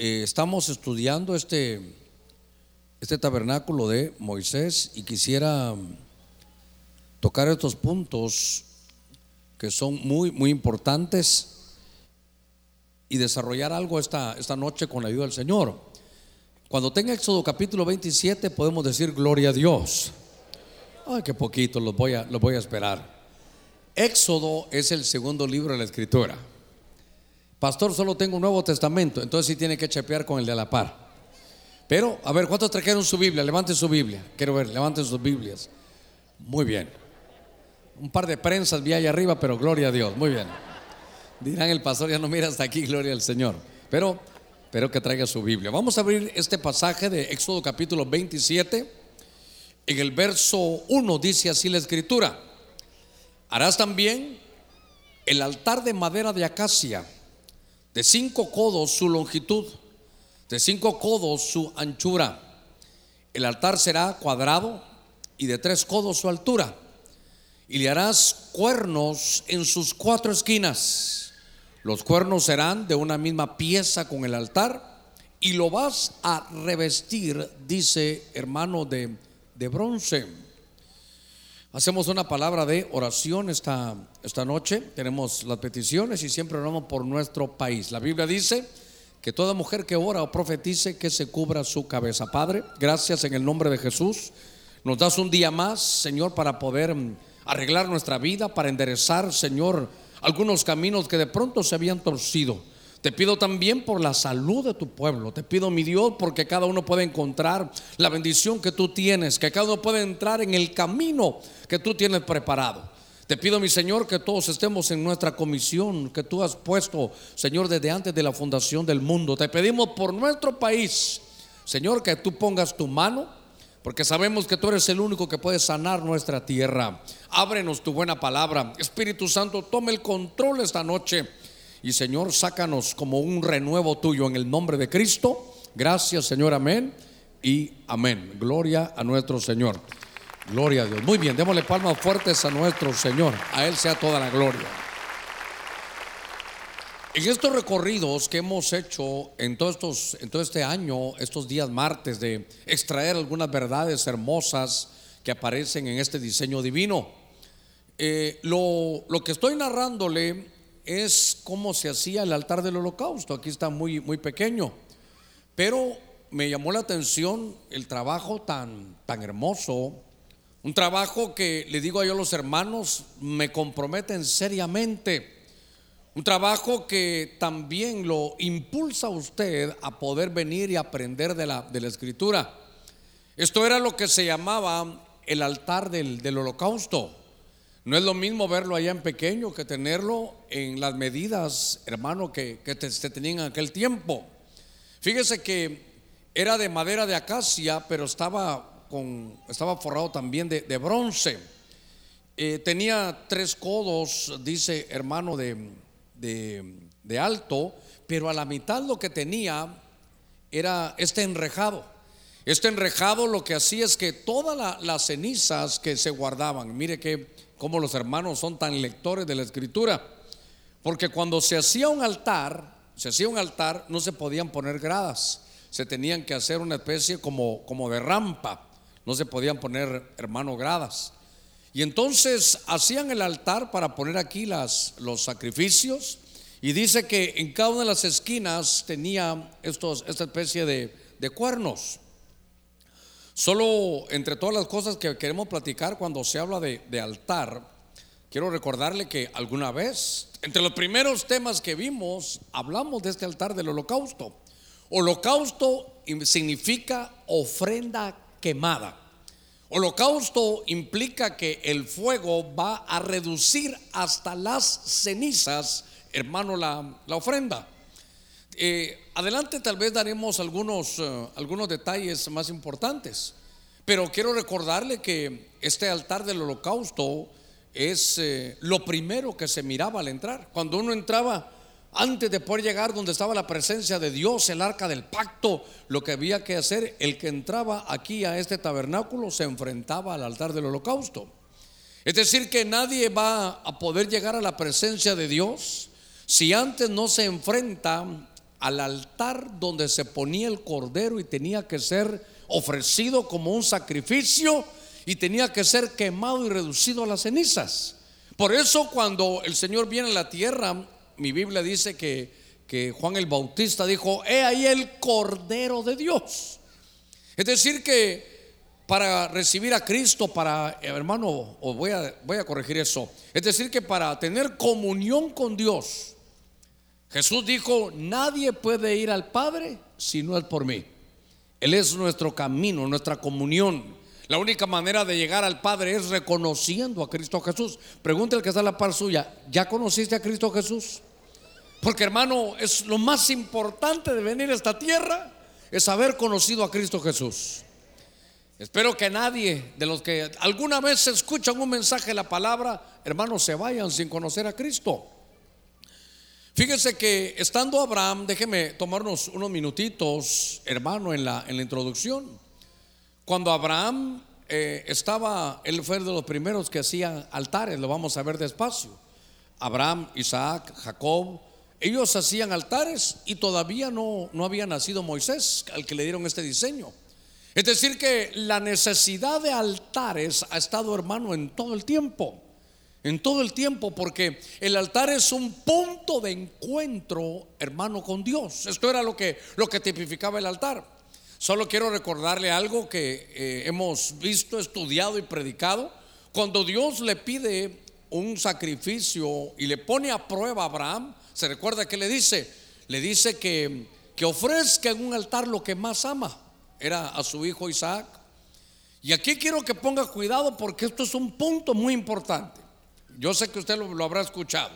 eh, estamos estudiando este, este tabernáculo de Moisés y quisiera tocar estos puntos que son muy, muy importantes y desarrollar algo esta, esta noche con la ayuda del Señor. Cuando tenga Éxodo capítulo 27 podemos decir gloria a Dios. Ay, qué poquito, los voy a, los voy a esperar. Éxodo es el segundo libro de la Escritura. Pastor, solo tengo un Nuevo Testamento, entonces sí tiene que chepear con el de la par. Pero, a ver, ¿cuántos trajeron su Biblia? Levanten su Biblia. Quiero ver, levanten sus Biblias. Muy bien. Un par de prensas vi allá arriba, pero gloria a Dios. Muy bien. Dirán el pastor, ya no mira hasta aquí, gloria al Señor. Pero, pero que traiga su Biblia. Vamos a abrir este pasaje de Éxodo capítulo 27. En el verso 1 dice así la escritura. Harás también el altar de madera de acacia de cinco codos su longitud, de cinco codos su anchura. El altar será cuadrado y de tres codos su altura. Y le harás cuernos en sus cuatro esquinas. Los cuernos serán de una misma pieza con el altar y lo vas a revestir, dice hermano, de, de bronce. Hacemos una palabra de oración esta, esta noche. Tenemos las peticiones y siempre oramos por nuestro país. La Biblia dice que toda mujer que ora o profetice que se cubra su cabeza. Padre, gracias en el nombre de Jesús. Nos das un día más, Señor, para poder mm, arreglar nuestra vida, para enderezar, Señor, algunos caminos que de pronto se habían torcido. Te pido también por la salud de tu pueblo. Te pido, mi Dios, porque cada uno puede encontrar la bendición que tú tienes, que cada uno puede entrar en el camino que tú tienes preparado. Te pido, mi Señor, que todos estemos en nuestra comisión que tú has puesto, Señor, desde antes de la fundación del mundo. Te pedimos por nuestro país, Señor, que tú pongas tu mano, porque sabemos que tú eres el único que puede sanar nuestra tierra. Ábrenos tu buena palabra. Espíritu Santo, tome el control esta noche. Y Señor, sácanos como un renuevo tuyo en el nombre de Cristo. Gracias, Señor, amén y amén. Gloria a nuestro Señor. Gloria a Dios. Muy bien, démosle palmas fuertes a nuestro Señor. A Él sea toda la gloria. En estos recorridos que hemos hecho en, estos, en todo este año, estos días martes, de extraer algunas verdades hermosas que aparecen en este diseño divino, eh, lo, lo que estoy narrándole es cómo se hacía el altar del holocausto. Aquí está muy, muy pequeño. Pero me llamó la atención el trabajo tan, tan hermoso. Un trabajo que le digo a yo a los hermanos, me comprometen seriamente. Un trabajo que también lo impulsa a usted a poder venir y aprender de la, de la escritura. Esto era lo que se llamaba el altar del, del holocausto. No es lo mismo verlo allá en pequeño que tenerlo en las medidas, hermano, que, que se tenían en aquel tiempo. Fíjese que era de madera de acacia, pero estaba, con, estaba forrado también de, bronce. Eh, tenía tres codos, dice hermano, de, de, alto, pero a la mitad lo que tenía era este enrejado. Este enrejado lo que hacía es que todas las cenizas que se guardaban, mire que como los hermanos son tan lectores de la escritura. Porque cuando se hacía un altar, se hacía un altar, no se podían poner gradas. Se tenían que hacer una especie como, como de rampa. No se podían poner, hermano, gradas. Y entonces hacían el altar para poner aquí las, los sacrificios. Y dice que en cada una de las esquinas tenía estos, esta especie de, de cuernos. Solo entre todas las cosas que queremos platicar cuando se habla de, altar, quiero recordarle que alguna vez, entre los primeros temas que vimos, hablamos de este altar del holocausto. Holocausto significa ofrenda quemada. Holocausto implica que el fuego va a reducir hasta las cenizas, hermano, la, ofrenda. Eh, adelante tal vez daremos algunos, eh, algunos detalles más importantes, pero quiero recordarle que este altar del holocausto es eh, lo primero que se miraba al entrar. Cuando uno entraba, antes de poder llegar donde estaba la presencia de Dios, el arca del pacto, lo que había que hacer, el que entraba aquí a este tabernáculo se enfrentaba al altar del holocausto. Es decir, que nadie va a poder llegar a la presencia de Dios si antes no se enfrenta al altar donde se ponía el cordero y tenía que ser ofrecido como un sacrificio y tenía que ser quemado y reducido a las cenizas. Por eso cuando el Señor viene a la tierra, mi Biblia dice que, que Juan el Bautista dijo, he ahí el Cordero de Dios. Es decir, que para recibir a Cristo, para, hermano, os voy a, voy a corregir eso. Es decir, que para tener comunión con Dios, Jesús dijo, nadie puede ir al Padre si no es por mí. Él es nuestro camino, nuestra comunión. La única manera de llegar al Padre es reconociendo a Cristo Jesús. Pregúntale que está a la par suya, ¿ya conociste a Cristo Jesús? Porque hermano, es lo más importante de venir a esta tierra, es haber conocido a Cristo Jesús. Espero que nadie de los que alguna vez escuchan un mensaje de la palabra, hermanos, se vayan sin conocer a Cristo. Fíjense que estando Abraham, déjeme tomarnos unos minutitos, hermano, en la, en la introducción. Cuando Abraham eh, estaba, él fue de los primeros que hacían altares, lo vamos a ver despacio. Abraham, Isaac, Jacob, ellos hacían altares y todavía no, no había nacido Moisés, al que le dieron este diseño. Es decir, que la necesidad de altares ha estado, hermano, en todo el tiempo en todo el tiempo, porque el altar es un punto de encuentro, hermano, con Dios. Esto era lo que, lo que tipificaba el altar. Solo quiero recordarle algo que eh, hemos visto, estudiado y predicado. Cuando Dios le pide un sacrificio y le pone a prueba a Abraham, se recuerda que le dice, le dice que, que ofrezca en un altar lo que más ama, era a su hijo Isaac. Y aquí quiero que ponga cuidado porque esto es un punto muy importante. Yo sé que usted lo, habrá escuchado.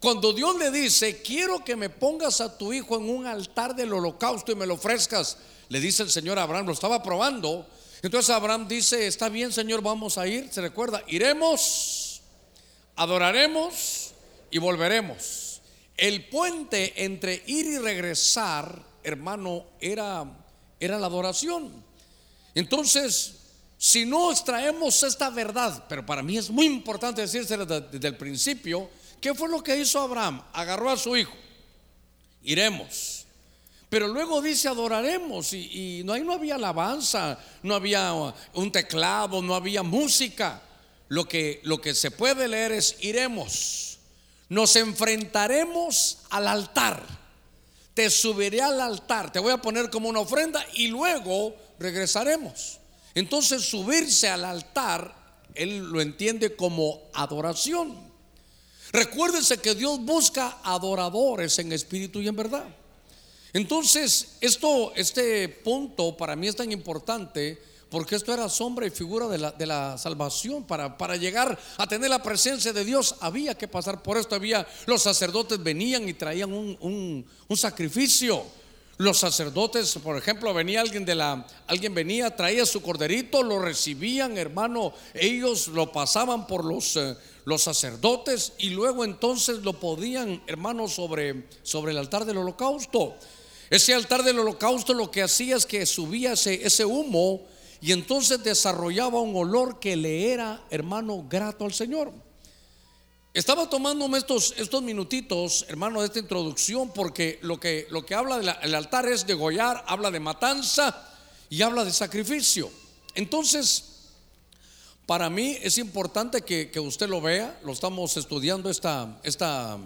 Cuando Dios le dice, quiero que me pongas a tu hijo en un altar del holocausto y me lo ofrezcas, le dice el Señor a Abraham, lo estaba probando. Entonces Abraham dice, está bien Señor, vamos a ir. Se recuerda, iremos, adoraremos y volveremos. El puente entre ir y regresar, hermano, era, era la adoración. Entonces, si no extraemos esta verdad, pero para mí es muy importante decírselo desde, el principio, ¿qué fue lo que hizo Abraham? Agarró a su hijo, iremos. Pero luego dice adoraremos y, no, ahí no había alabanza, no había un teclado, no había música. Lo que, lo que se puede leer es iremos, nos enfrentaremos al altar, te subiré al altar, te voy a poner como una ofrenda y luego regresaremos. Entonces subirse al altar, él lo entiende como adoración. Recuérdense que Dios busca adoradores en espíritu y en verdad. Entonces, esto, este punto para mí es tan importante porque esto era sombra y figura de la, de la salvación. Para, para, llegar a tener la presencia de Dios había que pasar por esto. Había, los sacerdotes venían y traían un, un sacrificio. Los sacerdotes, por ejemplo, venía alguien de la, alguien venía, traía su corderito, lo recibían, hermano, ellos lo pasaban por los, eh, los sacerdotes y luego entonces lo podían, hermano, sobre, sobre el altar del holocausto. Ese altar del holocausto lo que hacía es que subía ese, ese humo y entonces desarrollaba un olor que le era, hermano, grato al Señor. Estaba tomándome estos, estos minutitos, hermano, de esta introducción, porque lo que, lo que habla del altar es de gollar, habla de matanza y habla de sacrificio. Entonces, para mí es importante que, usted lo vea, lo estamos estudiando esta, esta,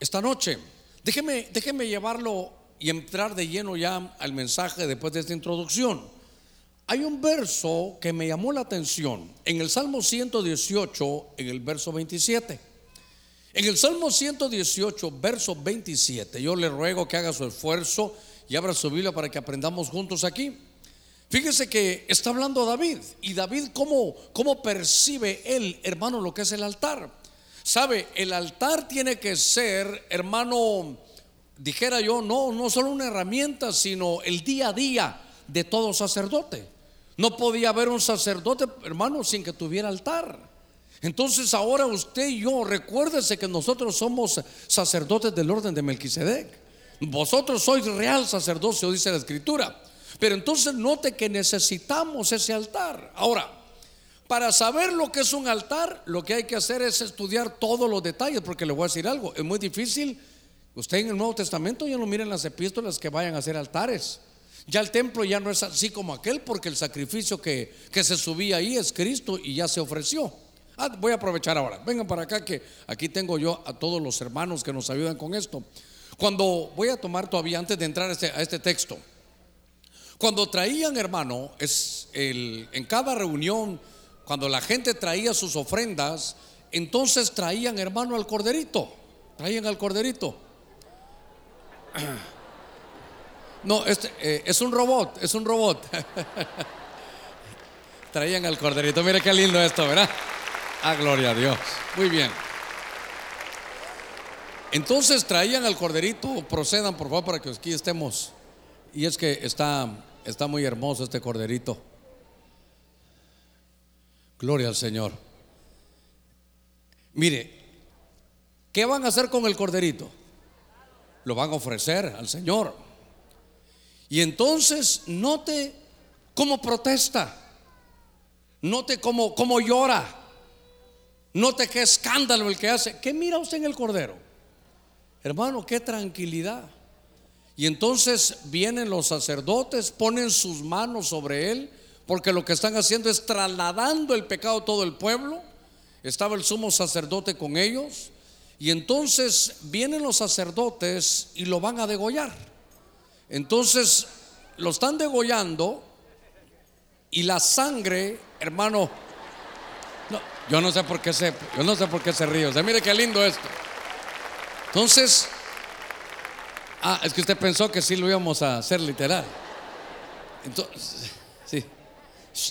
esta noche. Déjeme, déjeme llevarlo y entrar de lleno ya al mensaje después de esta introducción. Hay un verso que me llamó la atención en el Salmo 118, en el verso 27. En el Salmo 118, verso 27, yo le ruego que haga su esfuerzo y abra su Biblia para que aprendamos juntos aquí. Fíjese que está hablando David y David cómo, cómo percibe él, hermano, lo que es el altar. Sabe, el altar tiene que ser, hermano, dijera yo, no, no solo una herramienta, sino el día a día de todo sacerdote. No podía haber un sacerdote, hermano, sin que tuviera altar. Entonces ahora usted y yo, recuérdese que nosotros somos sacerdotes del orden de Melquisedec. Vosotros sois real sacerdocio, dice la escritura. Pero entonces note que necesitamos ese altar. Ahora, para saber lo que es un altar, lo que hay que hacer es estudiar todos los detalles, porque le voy a decir algo, es muy difícil Usted en el Nuevo Testamento ya no miren las epístolas que vayan a hacer altares. Ya el templo ya no es así como aquel porque el sacrificio que, que se subía ahí es Cristo y ya se ofreció. Ah, voy a aprovechar ahora. Vengan para acá que aquí tengo yo a todos los hermanos que nos ayudan con esto. Cuando voy a tomar todavía antes de entrar a este, a este texto, cuando traían hermano, es el, en cada reunión, cuando la gente traía sus ofrendas, entonces traían hermano al corderito, traían al corderito. No, este eh, es un robot, es un robot. traían al corderito, mire qué lindo esto, ¿verdad? Ah, gloria a Dios. Muy bien. Entonces traían al corderito, procedan por favor para que aquí estemos. Y es que está, está muy hermoso este corderito. Gloria al Señor. Mire, ¿qué van a hacer con el corderito? Lo van a ofrecer al Señor. Y entonces note cómo protesta. Note cómo, cómo llora. Note qué escándalo el que hace. ¿Qué mira usted en el cordero? Hermano, qué tranquilidad. Y entonces vienen los sacerdotes, ponen sus manos sobre él, porque lo que están haciendo es trasladando el pecado a todo el pueblo. Estaba el sumo sacerdote con ellos. Y entonces vienen los sacerdotes y lo van a degollar. Entonces lo están degollando y la sangre, hermano, yo no sé por qué se, yo no sé por qué se ríe. O sea, mire qué lindo esto. Entonces, ah, es que usted pensó que sí lo íbamos a hacer literal. Entonces, sí,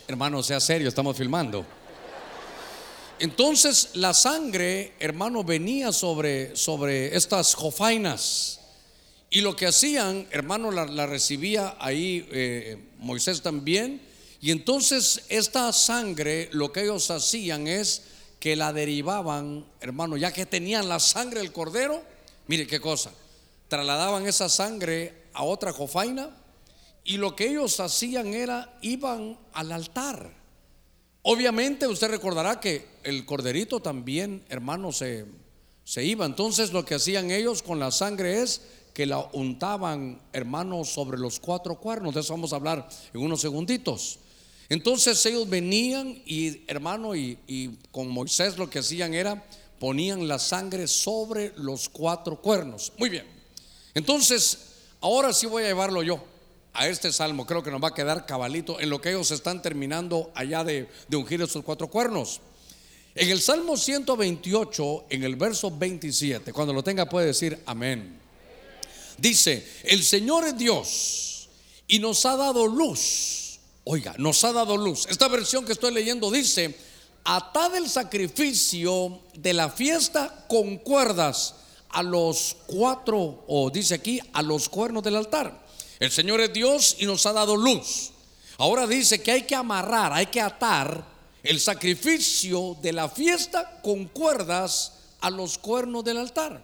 hermano, sea serio, estamos filmando. Entonces la sangre, hermano, venía sobre, sobre estas jofainas. Y lo que hacían, hermano, la, recibía ahí eh, Moisés también y entonces esta sangre, lo que ellos hacían es que la derivaban, hermano, ya que tenían la sangre del cordero, mire qué cosa, trasladaban esa sangre a otra jofaina y lo que ellos hacían era, iban al altar. Obviamente usted recordará que el corderito también, hermano, se, se iba. Entonces lo que hacían ellos con la sangre es que la untaban, hermano, sobre los cuatro cuernos. De eso vamos a hablar en unos segunditos. Entonces ellos venían y hermano y, con Moisés lo que hacían era ponían la sangre sobre los cuatro cuernos. Muy bien. Entonces, ahora sí voy a llevarlo yo a este salmo. Creo que nos va a quedar cabalito en lo que ellos están terminando allá de, de ungir esos cuatro cuernos. En el Salmo 128, en el verso 27, cuando lo tenga puede decir amén. Dice, el Señor es Dios y nos ha dado luz Oiga, nos ha dado luz. Esta versión que estoy leyendo dice, atad el sacrificio de la fiesta con cuerdas a los cuatro, o dice aquí, a los cuernos del altar. El Señor es Dios y nos ha dado luz. Ahora dice que hay que amarrar, hay que atar el sacrificio de la fiesta con cuerdas a los cuernos del altar.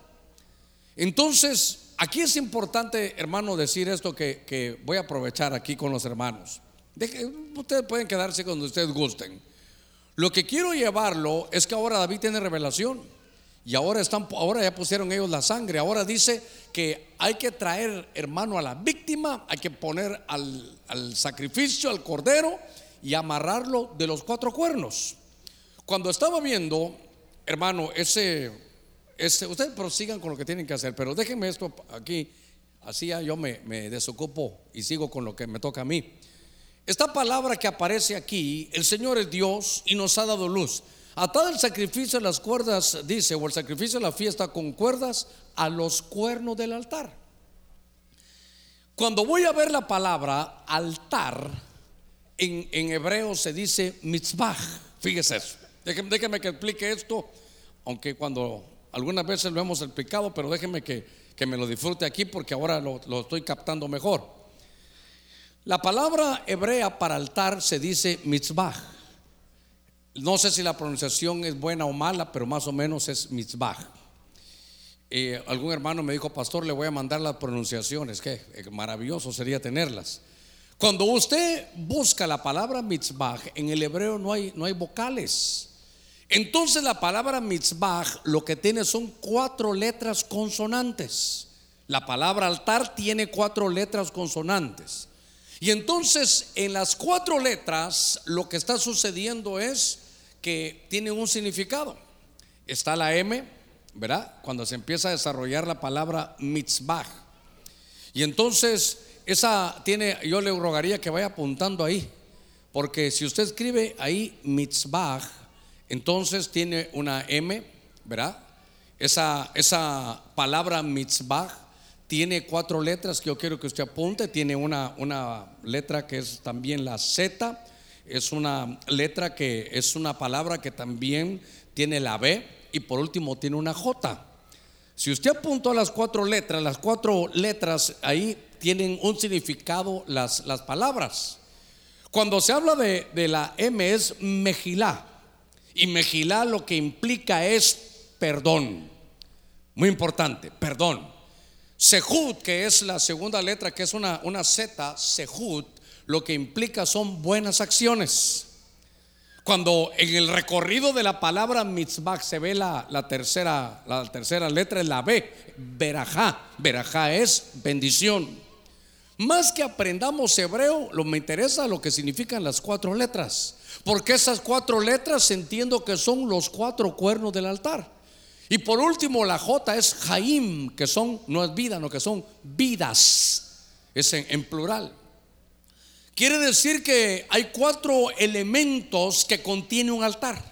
Entonces, aquí es importante, hermano, decir esto que, que voy a aprovechar aquí con los hermanos ustedes pueden quedarse cuando ustedes gusten. Lo que quiero llevarlo es que ahora David tiene revelación. Y ahora están, ahora ya pusieron ellos la sangre. Ahora dice que hay que traer, hermano, a la víctima, hay que poner al, al sacrificio, al cordero y amarrarlo de los cuatro cuernos. Cuando estaba viendo, hermano, ese, ese, ustedes prosigan con lo que tienen que hacer, pero déjenme esto aquí, así yo me, desocupo y sigo con lo que me toca a mí. Esta palabra que aparece aquí, el Señor es Dios y nos ha dado luz. Atado el sacrificio de las cuerdas, dice, o el sacrificio de la fiesta con cuerdas a los cuernos del altar. Cuando voy a ver la palabra altar, en, hebreo se dice mitzvah. Fíjese eso. Déjeme, que explique esto, aunque cuando algunas veces lo hemos explicado, pero déjeme que, me lo disfrute aquí porque ahora lo, lo estoy captando mejor. La palabra hebrea para altar se dice mitzvah. No sé si la pronunciación es buena o mala, pero más o menos es mitzvah. Eh, algún hermano me dijo, pastor, le voy a mandar las pronunciaciones, que maravilloso sería tenerlas. Cuando usted busca la palabra mitzvah, en el hebreo no hay, no hay vocales. Entonces la palabra mitzvah lo que tiene son cuatro letras consonantes. La palabra altar tiene cuatro letras consonantes. Y entonces en las cuatro letras lo que está sucediendo es que tiene un significado. Está la M, ¿verdad? Cuando se empieza a desarrollar la palabra mitzvah. Y entonces esa tiene, yo le rogaría que vaya apuntando ahí, porque si usted escribe ahí mitzvah, entonces tiene una M, ¿verdad? Esa, esa palabra mitzvah tiene cuatro letras que yo quiero que usted apunte. Tiene una, una letra que es también la Z, es una letra que es una palabra que también tiene la B y por último tiene una J. Si usted apuntó las cuatro letras, las cuatro letras ahí tienen un significado las, las palabras. Cuando se habla de, de la M es mejilá. Y mejilá lo que implica es perdón. Muy importante, perdón. Sehut, que es la segunda letra, que es una, una Z, Sehut, lo que implica son buenas acciones. Cuando en el recorrido de la palabra mitzvah se ve la, la tercera, la tercera letra, es la B, verajá. Verajá es bendición. Más que aprendamos hebreo, lo me interesa lo que significan las cuatro letras. Porque esas cuatro letras entiendo que son los cuatro cuernos del altar. Y por último, la J es Jaim, que son, no es vida, no que son vidas. Es en, plural. Quiere decir que hay cuatro elementos que contiene un altar.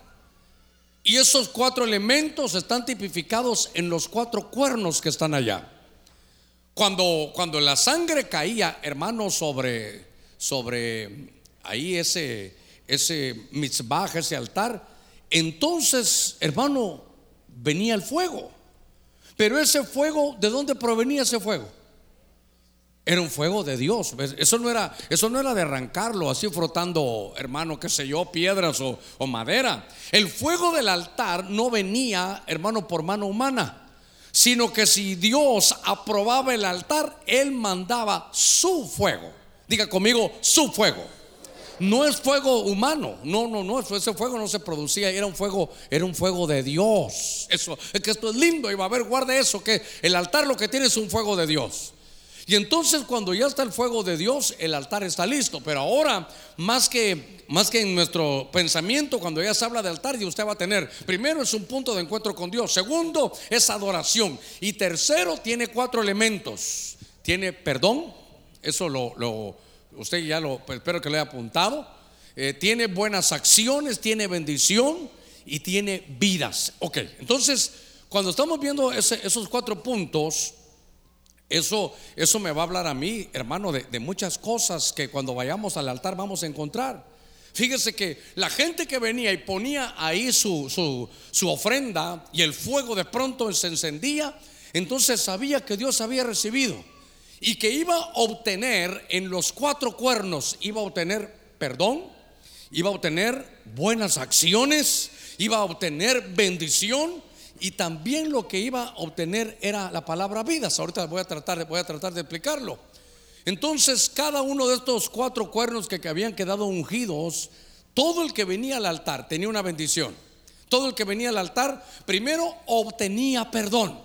Y esos cuatro elementos están tipificados en los cuatro cuernos que están allá. Cuando, cuando la sangre caía, hermano, sobre, sobre ahí ese, ese mitzvah, ese altar, entonces, hermano, venía el fuego. Pero ese fuego, ¿de dónde provenía ese fuego? Era un fuego de Dios. Eso no era, eso no era de arrancarlo así frotando, hermano, qué sé yo, piedras o, o madera. El fuego del altar no venía, hermano, por mano humana, sino que si Dios aprobaba el altar, Él mandaba su fuego. Diga conmigo, su fuego no es fuego humano, no, no, no, ese fuego no se producía, era un fuego, era un fuego de Dios. Eso, es que esto es lindo y va a ver, guarde eso, que el altar lo que tiene es un fuego de Dios. Y entonces cuando ya está el fuego de Dios, el altar está listo. Pero ahora, más que, más que en nuestro pensamiento, cuando ya se habla de altar, y usted va a tener, primero es un punto de encuentro con Dios, segundo es adoración, y tercero tiene cuatro elementos. Tiene perdón, eso lo, lo usted ya lo, pues, espero que lo haya apuntado, eh, tiene buenas acciones, tiene bendición y tiene vidas. Ok, entonces, cuando estamos viendo esos cuatro puntos, eso, eso me va a hablar a mí, hermano, de, muchas cosas que cuando vayamos al altar vamos a encontrar. Fíjese que la gente que venía y ponía ahí su, su, su, ofrenda y el fuego de pronto se encendía, entonces sabía que Dios había recibido y que iba a obtener en los cuatro cuernos, iba a obtener perdón, iba a obtener buenas acciones, iba a obtener bendición y también lo que iba a obtener era la palabra vidas. Ahorita voy a tratar, voy a tratar de explicarlo. Entonces, cada uno de estos cuatro cuernos que, que habían quedado ungidos, todo el que venía al altar tenía una bendición. Todo el que venía al altar primero obtenía perdón.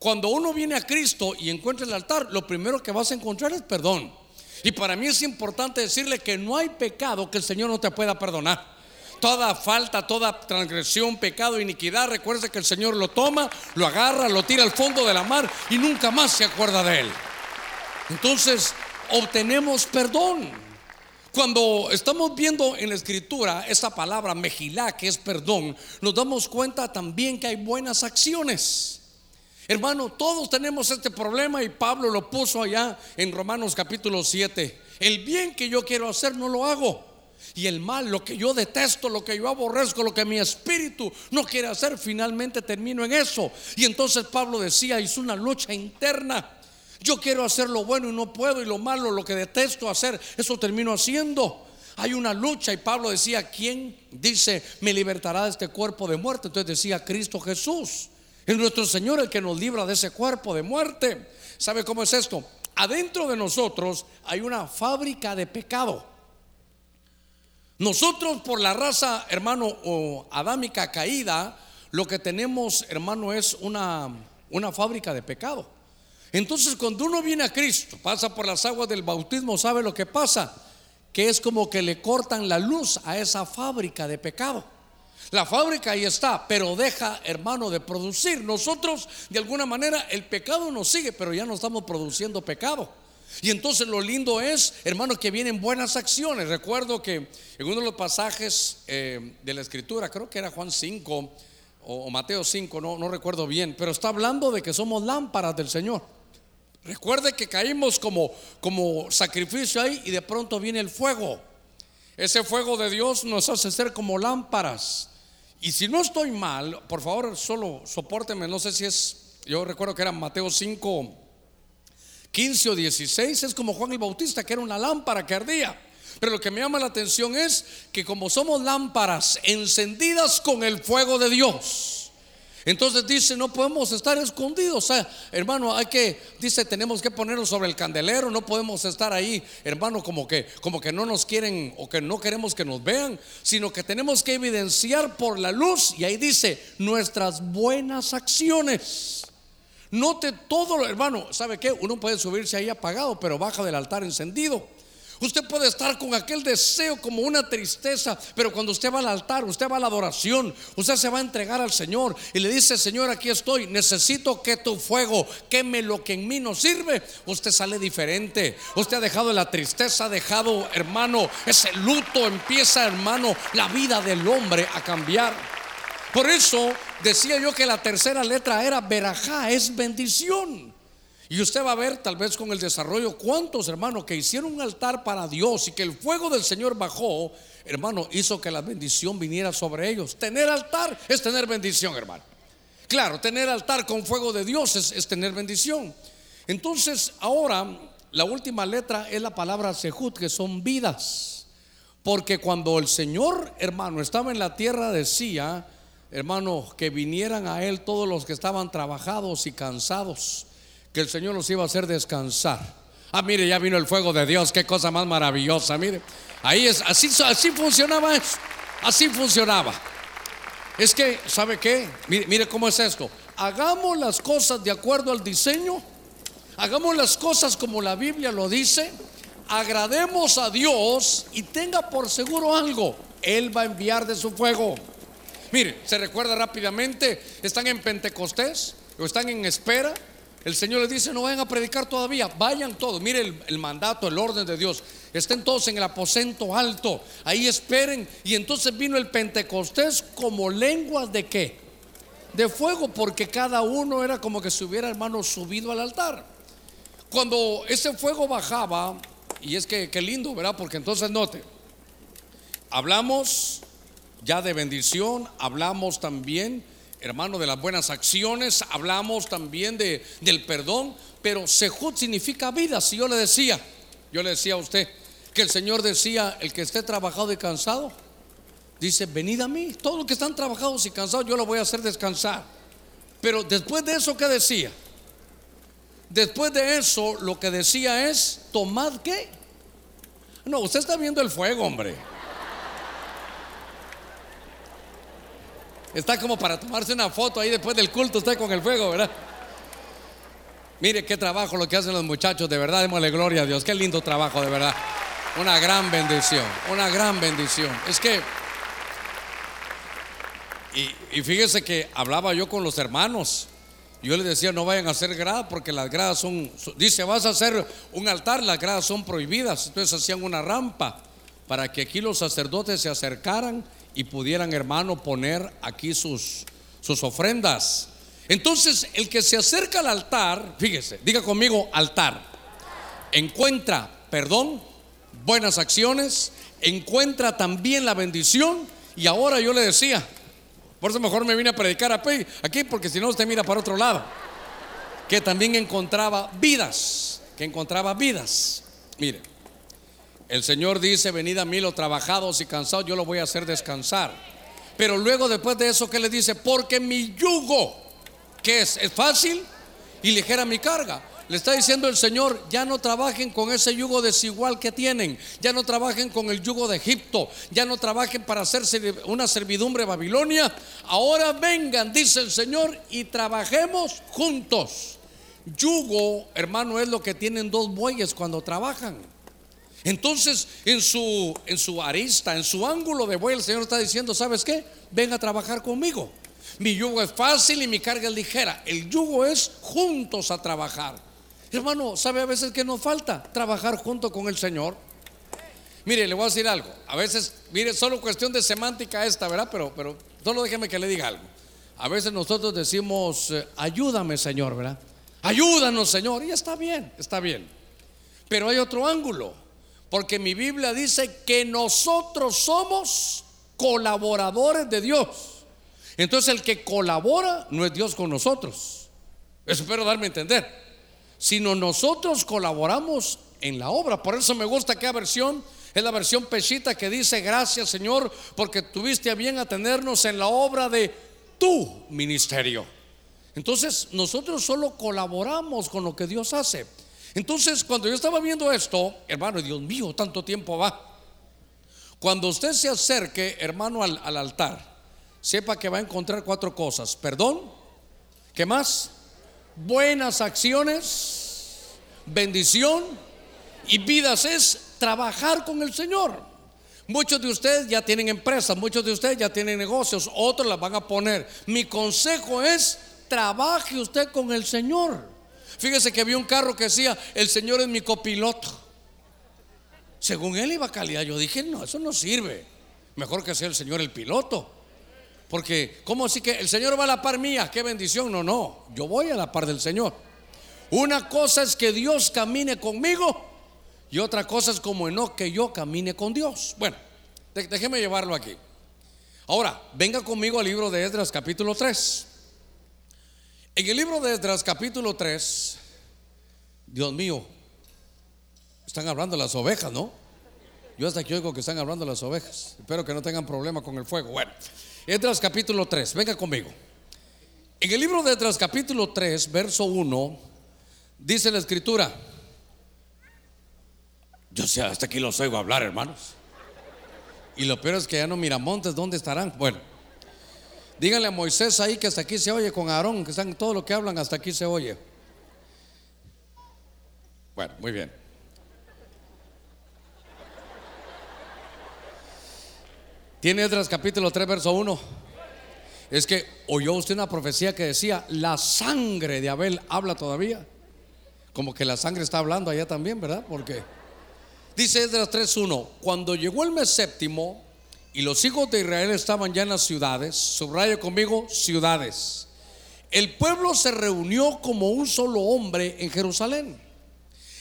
Cuando uno viene a Cristo y encuentra el altar, lo primero que vas a encontrar es perdón. Y para mí es importante decirle que no hay pecado que el Señor no te pueda perdonar. Toda falta, toda transgresión, pecado, iniquidad, recuerde que el Señor lo toma, lo agarra, lo tira al fondo de la mar y nunca más se acuerda de él. Entonces, obtenemos perdón. Cuando estamos viendo en la escritura esa palabra mejilá, que es perdón, nos damos cuenta también que hay buenas acciones. Hermano, todos tenemos este problema y Pablo lo puso allá en Romanos capítulo 7. El bien que yo quiero hacer no lo hago. Y el mal, lo que yo detesto, lo que yo aborrezco, lo que mi espíritu no quiere hacer, finalmente termino en eso. Y entonces Pablo decía, es una lucha interna. Yo quiero hacer lo bueno y no puedo, y lo malo, lo que detesto hacer, eso termino haciendo. Hay una lucha y Pablo decía, ¿quién dice me libertará de este cuerpo de muerte? Entonces decía Cristo Jesús. Es nuestro Señor el que nos libra de ese cuerpo de muerte. ¿Sabe cómo es esto? Adentro de nosotros hay una fábrica de pecado. Nosotros por la raza, hermano, o adámica caída, lo que tenemos, hermano, es una, una fábrica de pecado. Entonces, cuando uno viene a Cristo, pasa por las aguas del bautismo, ¿sabe lo que pasa? Que es como que le cortan la luz a esa fábrica de pecado. La fábrica ahí está, pero deja, hermano, de producir. Nosotros, de alguna manera, el pecado nos sigue, pero ya no estamos produciendo pecado. Y entonces lo lindo es, hermano, que vienen buenas acciones. Recuerdo que en uno de los pasajes eh, de la escritura, creo que era Juan 5 o, Mateo 5, no, no recuerdo bien, pero está hablando de que somos lámparas del Señor. Recuerde que caímos como, como sacrificio ahí y de pronto viene el fuego. Ese fuego de Dios nos hace ser como lámparas. Y si no estoy mal, por favor, solo soporteme, no sé si es, yo recuerdo que era Mateo 5, 15 o 16, es como Juan el Bautista, que era una lámpara que ardía. Pero lo que me llama la atención es que como somos lámparas encendidas con el fuego de Dios, entonces dice, no podemos estar escondidos. Hermano, hay que, dice, tenemos que ponernos sobre el candelero, no podemos estar ahí, hermano, como que, como que no nos quieren o que no queremos que nos vean, sino que tenemos que evidenciar por la luz. Y ahí dice, nuestras buenas acciones. Note todo, hermano, ¿sabe qué? Uno puede subirse ahí apagado, pero baja del altar encendido. Usted puede estar con aquel deseo como una tristeza, pero cuando usted va al altar, usted va a la adoración, usted se va a entregar al Señor y le dice, Señor, aquí estoy, necesito que tu fuego queme lo que en mí no sirve. Usted sale diferente. Usted ha dejado la tristeza, ha dejado, hermano, ese luto, empieza, hermano, la vida del hombre a cambiar. Por eso decía yo que la tercera letra era verajá, es bendición. Y usted va a ver, tal vez con el desarrollo, cuántos hermanos que hicieron un altar para Dios y que el fuego del Señor bajó, hermano, hizo que la bendición viniera sobre ellos. Tener altar es tener bendición, hermano. Claro, tener altar con fuego de Dios es, tener bendición. Entonces, ahora, la última letra es la palabra sehut, que son vidas. Porque cuando el Señor, hermano, estaba en la tierra, decía, hermano, que vinieran a Él todos los que estaban trabajados y cansados que el Señor los iba a hacer descansar. Ah, mire, ya vino el fuego de Dios, qué cosa más maravillosa, mire. Ahí es, así, así funcionaba eso, así funcionaba. Es que, ¿sabe qué? Mire, mire cómo es esto. Hagamos las cosas de acuerdo al diseño, hagamos las cosas como la Biblia lo dice, agrademos a Dios y tenga por seguro algo, Él va a enviar de su fuego. Mire, se recuerda rápidamente, están en Pentecostés o están en espera el Señor les dice, no vayan a predicar todavía, vayan todos. Mire el, mandato, el orden de Dios. Estén todos en el aposento alto, ahí esperen. Y entonces vino el Pentecostés como lenguas de qué? De fuego, porque cada uno era como que se hubiera, hermano, subido al altar. Cuando ese fuego bajaba, y es que qué lindo, ¿verdad? Porque entonces note, hablamos ya de bendición, hablamos también hermano, de las buenas acciones, hablamos también de, del perdón, pero Sehut significa vida. Si yo le decía, yo le decía a usted que el Señor decía, el que esté trabajado y cansado, dice, venid a mí, todos los que están trabajados y cansados, yo lo voy a hacer descansar. Pero después de eso, ¿qué decía? Después de eso, lo que decía es, tomad qué. No, usted está viendo el fuego, hombre. Está como para tomarse una foto ahí después del culto, usted con el fuego, ¿verdad? Mire qué trabajo lo que hacen los muchachos, de verdad, démosle gloria a Dios. Qué lindo trabajo, de verdad. Una gran bendición, una gran bendición. Es que, y, fíjese que hablaba yo con los hermanos. Yo les decía, no vayan a hacer gradas porque las gradas son, dice, vas a hacer un altar, las gradas son prohibidas. Entonces hacían una rampa para que aquí los sacerdotes se acercaran y pudieran, hermano, poner aquí sus, sus ofrendas. Entonces, el que se acerca al altar, fíjese, diga conmigo, altar, encuentra perdón, buenas acciones, encuentra también la bendición. Y ahora yo le decía, por eso mejor me vine a predicar aquí, porque si no usted mira para otro lado, que también encontraba vidas, que encontraba vidas. Mire, el Señor dice, venid a mí los trabajados y cansados, yo lo voy a hacer descansar. Pero luego después de eso, ¿qué le dice? Porque mi yugo, que es? Es fácil y ligera mi carga. Le está diciendo el Señor, ya no trabajen con ese yugo desigual que tienen, ya no trabajen con el yugo de Egipto, ya no trabajen para hacerse una servidumbre Babilonia. Ahora vengan, dice el Señor, y trabajemos juntos. Yugo, hermano, es lo que tienen dos bueyes cuando trabajan. Entonces, en su, en su arista, en su ángulo de buey, el Señor está diciendo, ¿sabes qué? Ven a trabajar conmigo. Mi yugo es fácil y mi carga es ligera. El yugo es juntos a trabajar. Hermano, ¿sabe a veces que nos falta? Trabajar junto con el Señor. Mire, le voy a decir algo. A veces, mire, solo cuestión de semántica esta, ¿verdad? Pero, pero solo déjeme que le diga algo. A veces nosotros decimos, eh, ayúdame, Señor, ¿verdad? Ayúdanos, Señor. Y está bien, está bien. Pero hay otro ángulo. Porque mi Biblia dice que nosotros somos colaboradores de Dios. Entonces el que colabora no es Dios con nosotros. Espero darme a entender sino nosotros colaboramos en la obra. Por eso me gusta que versión es la versión pechita que dice, gracias Señor, porque tuviste a bien atendernos en la obra de tu ministerio. Entonces nosotros solo colaboramos con lo que Dios hace. Entonces cuando yo estaba viendo esto, hermano, Dios mío, tanto tiempo va. Cuando usted se acerque, hermano, al, al altar, sepa que va a encontrar cuatro cosas. Perdón, ¿qué más? buenas acciones, bendición y vidas es trabajar con el Señor. Muchos de ustedes ya tienen empresas, muchos de ustedes ya tienen negocios, otros las van a poner. Mi consejo es, trabaje usted con el Señor. Fíjese que vi un carro que decía, el Señor es mi copiloto. Según él iba a calidad, yo dije, no, eso no sirve. Mejor que sea el Señor el piloto. Porque, ¿cómo así que el Señor va a la par mía? Qué bendición. No, no, yo voy a la par del Señor. Una cosa es que Dios camine conmigo y otra cosa es como no que yo camine con Dios. Bueno, déjeme llevarlo aquí. Ahora, venga conmigo al libro de Esdras capítulo 3. En el libro de Esdras capítulo 3, Dios mío, están hablando las ovejas, ¿no? Yo hasta aquí oigo que están hablando las ovejas. Espero que no tengan problema con el fuego. Bueno, Edras capítulo 3, venga conmigo. En el libro de Edras capítulo 3, verso 1, dice la escritura. Yo sé, hasta aquí los oigo hablar, hermanos. Y lo peor es que ya no Miramontes, ¿dónde estarán? Bueno, díganle a Moisés ahí que hasta aquí se oye con Aarón, que están todo lo que hablan, hasta aquí se oye. Bueno, muy bien. ¿Tiene Edras capítulo 3, verso 1? Es que oyó usted una profecía que decía, la sangre de Abel habla todavía. Como que la sangre está hablando allá también, ¿verdad? Porque dice Esdras 3.1, cuando llegó el mes séptimo y los hijos de Israel estaban ya en las ciudades, subrayo conmigo, ciudades. El pueblo se reunió como un solo hombre en Jerusalén.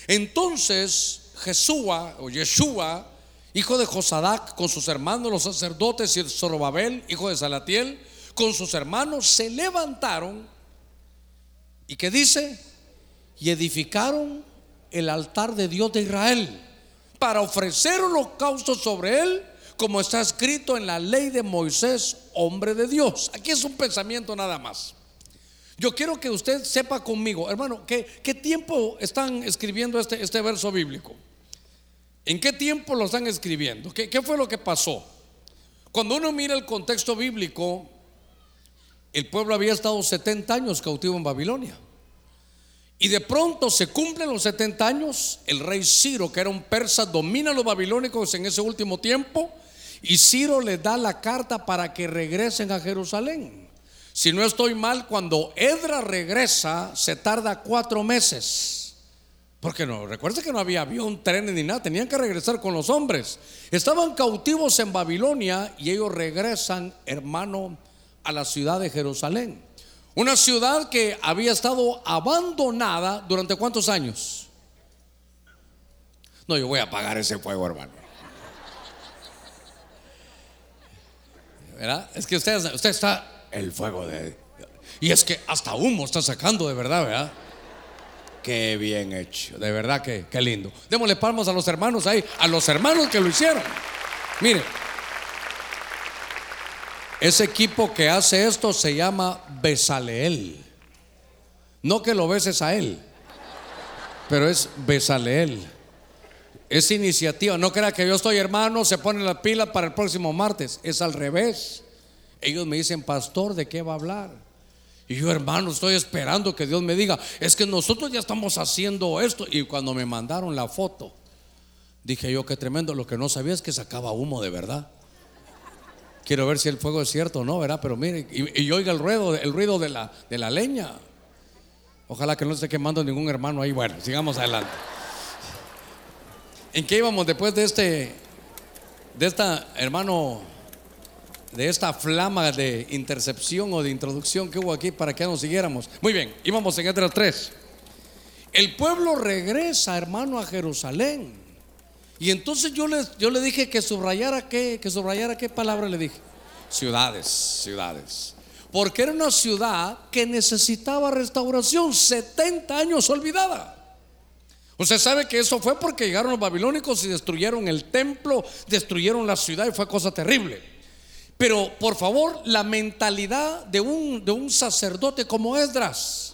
Entonces Jesúa o Yeshua hijo de Josadac, con sus hermanos los sacerdotes y Zorobabel, hijo de Salatiel, con sus hermanos se levantaron y que dice, y edificaron el altar de Dios de Israel para ofrecer holocaustos sobre él, como está escrito en la ley de Moisés, hombre de Dios. Aquí es un pensamiento nada más. Yo quiero que usted sepa conmigo, hermano, ¿qué, qué tiempo están escribiendo este, este verso bíblico? ¿En qué tiempo lo están escribiendo? ¿Qué, fue lo que pasó? Cuando uno mira el contexto bíblico, el pueblo había estado 70 años cautivo en Babilonia. Y de pronto se cumplen los 70 años, el rey Ciro, que era un persa, domina a los babilónicos en ese último tiempo, y Ciro le da la carta para que regresen a Jerusalén. Si no estoy mal, cuando Edra regresa, se tarda cuatro meses. Porque no, recuerda que no había avión, tren ni nada, tenían que regresar con los hombres. Estaban cautivos en Babilonia y ellos regresan, hermano, a la ciudad de Jerusalén. Una ciudad que había estado abandonada durante cuántos años. No, yo voy a apagar ese fuego, hermano. ¿Verdad? Es que usted, usted está el fuego de... Y es que hasta humo está sacando de verdad, ¿verdad? Qué bien hecho, de verdad que qué lindo. Démosle palmas a los hermanos ahí, a los hermanos que lo hicieron. Mire, ese equipo que hace esto se llama Besaleel. No que lo beses a él. pero es Besaleel. Es iniciativa. No crea que yo estoy hermano, se pone la pila para el próximo martes. Es al revés. Ellos me dicen, pastor, ¿de qué va a hablar? Y yo, hermano, estoy esperando que Dios me diga, es que nosotros ya estamos haciendo esto. Y cuando me mandaron la foto, dije yo, qué tremendo. Lo que no sabía es que sacaba humo de verdad. Quiero ver si el fuego es cierto o no, ¿verdad? Pero mire, y, oiga el ruido, el ruido de la, de la leña. Ojalá que no esté quemando ningún hermano ahí. Bueno, sigamos adelante. ¿En qué íbamos después de este, de esta, hermano, de esta flama de intercepción o de introducción que hubo aquí para que nos siguiéramos? Muy bien, íbamos en Edras 3. El pueblo regresa, hermano, a Jerusalén. Y entonces yo le, yo le dije que subrayara qué, que subrayara qué palabra le dije. Ciudades, ciudades. Porque era una ciudad que necesitaba restauración, 70 años olvidada. Usted sabe que eso fue porque llegaron los babilónicos y destruyeron el templo, destruyeron la ciudad y fue cosa terrible. Pero por favor, la mentalidad de un, de un sacerdote como Esdras,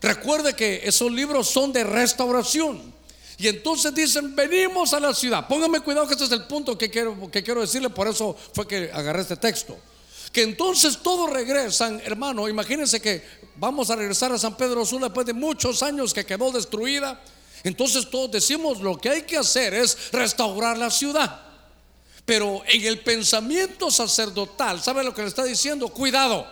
recuerde que esos libros son de restauración. Y entonces dicen, venimos a la ciudad. Póngame cuidado que este es el punto que quiero, que quiero decirle, por eso fue que agarré este texto. Que entonces todos regresan, hermano, imagínense que vamos a regresar a San Pedro Sula después de muchos años que quedó destruida entonces todos decimos lo que hay que hacer es restaurar la ciudad. Pero en el pensamiento sacerdotal, ¿sabe lo que le está diciendo? Cuidado.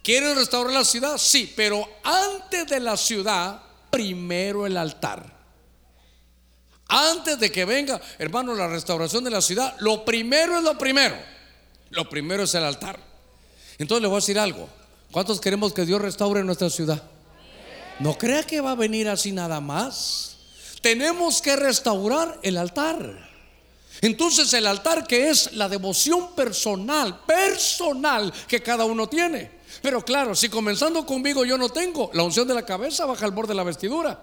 ¿Quieren restaurar la ciudad? Sí, pero antes de la ciudad, primero el altar. Antes de que venga, hermano, la restauración de la ciudad, lo primero es lo primero. Lo primero es el altar. Entonces le voy a decir algo. ¿Cuántos queremos que Dios restaure nuestra ciudad? No crea que va a venir así nada más. Tenemos que restaurar el altar. Entonces el altar que es la devoción personal, personal que cada uno tiene. Pero claro, si comenzando conmigo yo no tengo, la unción de la cabeza baja al borde de la vestidura.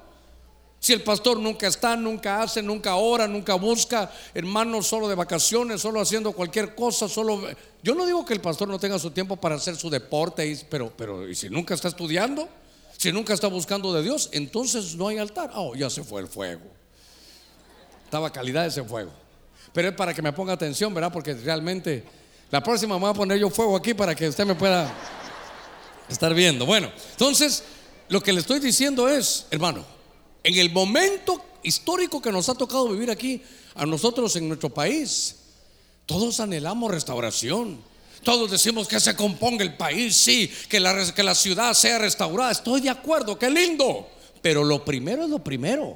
Si el pastor nunca está, nunca hace, nunca ora, nunca busca, hermanos solo de vacaciones, solo haciendo cualquier cosa, solo... Yo no digo que el pastor no tenga su tiempo para hacer su deporte, pero, pero ¿y si nunca está estudiando? Si nunca está buscando de Dios, entonces no hay altar. Oh, ya se fue el fuego. Estaba calidad ese fuego. Pero es para que me ponga atención, ¿verdad? Porque realmente la próxima me voy a poner yo fuego aquí para que usted me pueda estar viendo. Bueno, entonces lo que le estoy diciendo es, hermano, en el momento histórico que nos ha tocado vivir aquí, a nosotros en nuestro país, todos anhelamos restauración. Todos decimos que se componga el país, sí, que la, que la ciudad sea restaurada. Estoy de acuerdo, qué lindo. Pero lo primero es lo primero.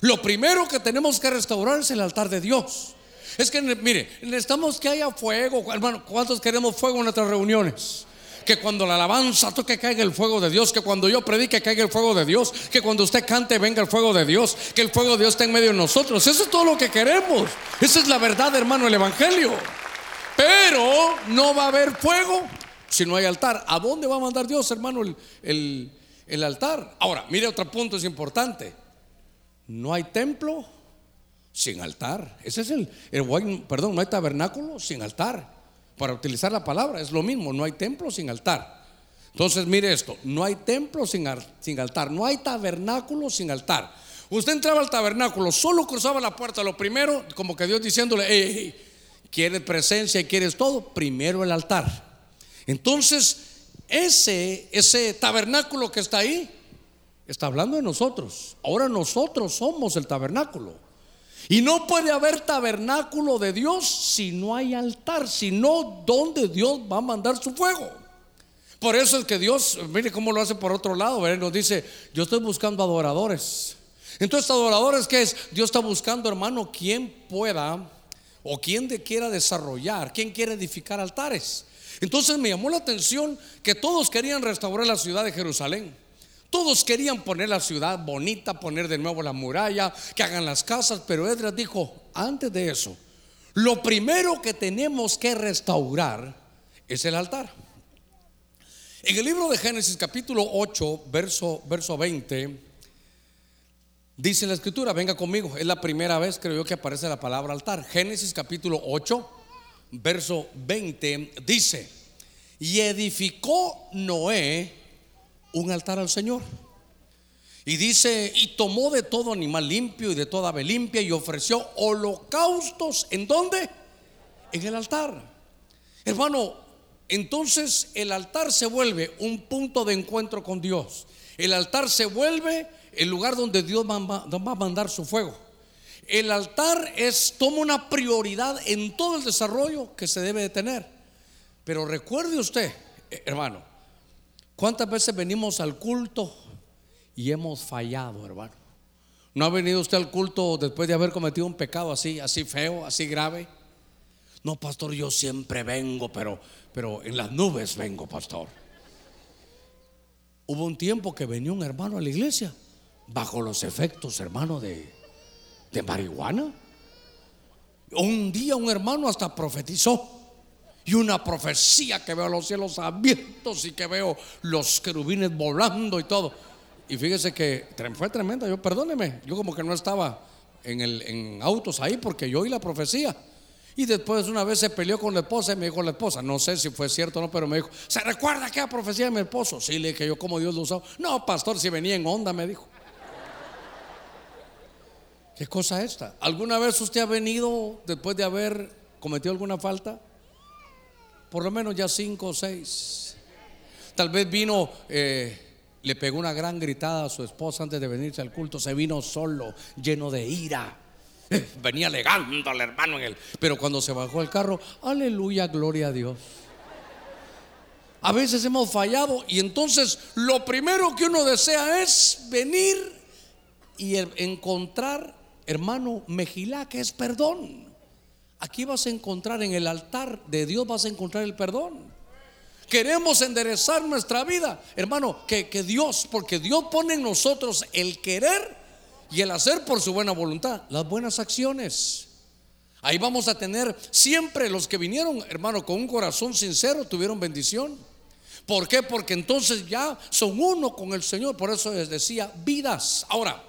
Lo primero que tenemos que restaurar es el altar de Dios. Es que, mire, necesitamos que haya fuego. Hermano, ¿cuántos queremos fuego en nuestras reuniones? que cuando la alabanza toque caiga el fuego de Dios, que cuando yo predique caiga el fuego de Dios, que cuando usted cante venga el fuego de Dios, que el fuego de Dios esté en medio de nosotros. Eso es todo lo que queremos. Esa es la verdad, hermano, el Evangelio. Pero no va a haber fuego si no hay altar. ¿A dónde va a mandar Dios, hermano, el, altar? Ahora, mire otro punto, es importante. No hay templo sin altar. Ese es el, perdón, no hay tabernáculo sin altar. Para utilizar la palabra es lo mismo, no hay templo sin altar. Entonces, mire esto, no hay templo sin, altar, no hay tabernáculo sin altar. Usted entraba al tabernáculo, solo cruzaba la puerta, lo primero, como que Dios diciéndole, hey, quieres presencia y quieres todo, primero el altar. Entonces, ese, ese tabernáculo que está ahí, está hablando de nosotros. Ahora nosotros somos el tabernáculo. Y no puede haber tabernáculo de Dios si no hay altar, sino donde Dios va a mandar su fuego. Por eso es que Dios, mire cómo lo hace por otro lado, nos dice, yo estoy buscando adoradores. Entonces, adoradores, ¿qué es? Dios está buscando, hermano, quien pueda o quien quiera desarrollar, quien quiere edificar altares. Entonces me llamó la atención que todos querían restaurar la ciudad de Jerusalén. Todos querían poner la ciudad bonita, poner de nuevo la muralla, que hagan las casas, pero Edras dijo, antes de eso, lo primero que tenemos que restaurar es el altar. En el libro de Génesis capítulo 8, verso, verso 20, Dice la escritura, venga conmigo, es la primera vez creo yo que aparece la palabra altar. Génesis capítulo 8, verso 20 dice, y edificó Noé un altar al Señor. Y dice, y tomó de todo animal limpio y de toda ave limpia y ofreció holocaustos. ¿En dónde? En el altar. Hermano, entonces el altar se vuelve un punto de encuentro con Dios. El altar se vuelve el lugar donde Dios va, a mandar su fuego. El altar es, toma una prioridad en todo el desarrollo que se debe de tener. Pero recuerde usted, eh, hermano, ¿cuántas veces venimos al culto y hemos fallado, hermano? ¿No ha venido usted al culto después de haber cometido un pecado así, así feo, así grave? No, pastor, yo siempre vengo, pero, pero en las nubes vengo, pastor. Hubo un tiempo que venía un hermano a la iglesia bajo los efectos, hermano, de, de marihuana. Un día un hermano hasta profetizó. Y una profecía que veo los cielos abiertos y que veo los querubines volando y todo. Y fíjese que fue tremenda. Yo, perdóneme, yo como que no estaba en, el, en autos ahí porque yo oí la profecía. Y después una vez se peleó con la esposa y me dijo la esposa, no sé si fue cierto o no, pero me dijo, ¿se recuerda aquella profecía de mi esposo? Sí, le dije yo como Dios lo usó. No, pastor, si venía en onda, me dijo. ¿Qué cosa esta? ¿Alguna vez usted ha venido después de haber cometido alguna falta? Por lo menos ya cinco o seis. Tal vez vino, eh, le pegó una gran gritada a su esposa antes de venirse al culto, se vino solo, lleno de ira Venía alegando al hermano en él. Pero cuando se bajó el carro, aleluya, gloria a Dios. A veces hemos fallado y entonces lo primero que uno desea es venir y encontrar, hermano, Mejilá, que es perdón. Aquí vas a encontrar en el altar de Dios, vas a encontrar el perdón. Queremos enderezar nuestra vida, hermano, que, que Dios, porque Dios pone en nosotros el querer y el hacer por su buena voluntad, las buenas acciones. Ahí vamos a tener siempre los que vinieron, hermano, con un corazón sincero, tuvieron bendición. ¿Por qué? Porque entonces ya son uno con el Señor. Por eso les decía vidas. Ahora,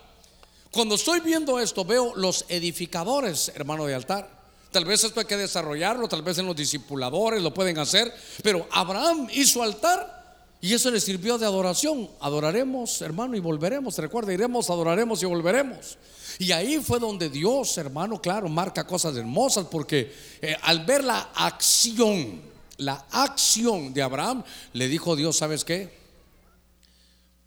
cuando estoy viendo esto, veo los edificadores, hermano de altar. Tal vez esto hay que desarrollarlo, tal vez en los discipuladores lo pueden hacer. Pero Abraham hizo altar y eso le sirvió de adoración. Adoraremos, hermano, y volveremos. Recuerda, iremos, adoraremos y volveremos. Y ahí fue donde Dios, hermano, claro, marca cosas hermosas porque eh, al ver la acción, la acción de Abraham, le dijo Dios, ¿sabes qué?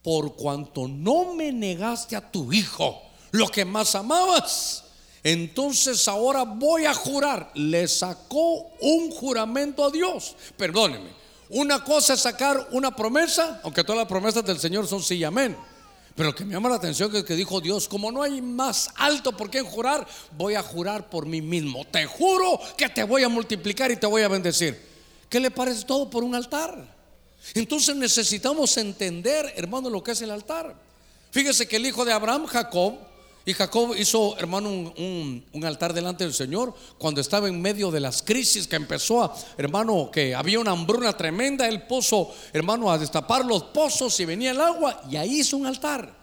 Por cuanto no me negaste a tu hijo, lo que más amabas, entonces ahora voy a jurar. Le sacó un juramento a Dios. Perdóneme. Una cosa es sacar una promesa, aunque todas las promesas del Señor son sí y amén. Pero lo que me llama la atención es que dijo Dios, como no hay más alto por qué jurar, voy a jurar por mí mismo. Te juro que te voy a multiplicar y te voy a bendecir. ¿Qué le parece todo por un altar? Entonces necesitamos entender, hermano, lo que es el altar. Fíjese que el hijo de Abraham, Jacob, y Jacob hizo, hermano, un, altar delante del Señor cuando estaba en medio de las crisis que empezó a, hermano, que había una hambruna tremenda. Él puso, hermano, a destapar los pozos y venía el agua y ahí hizo un altar.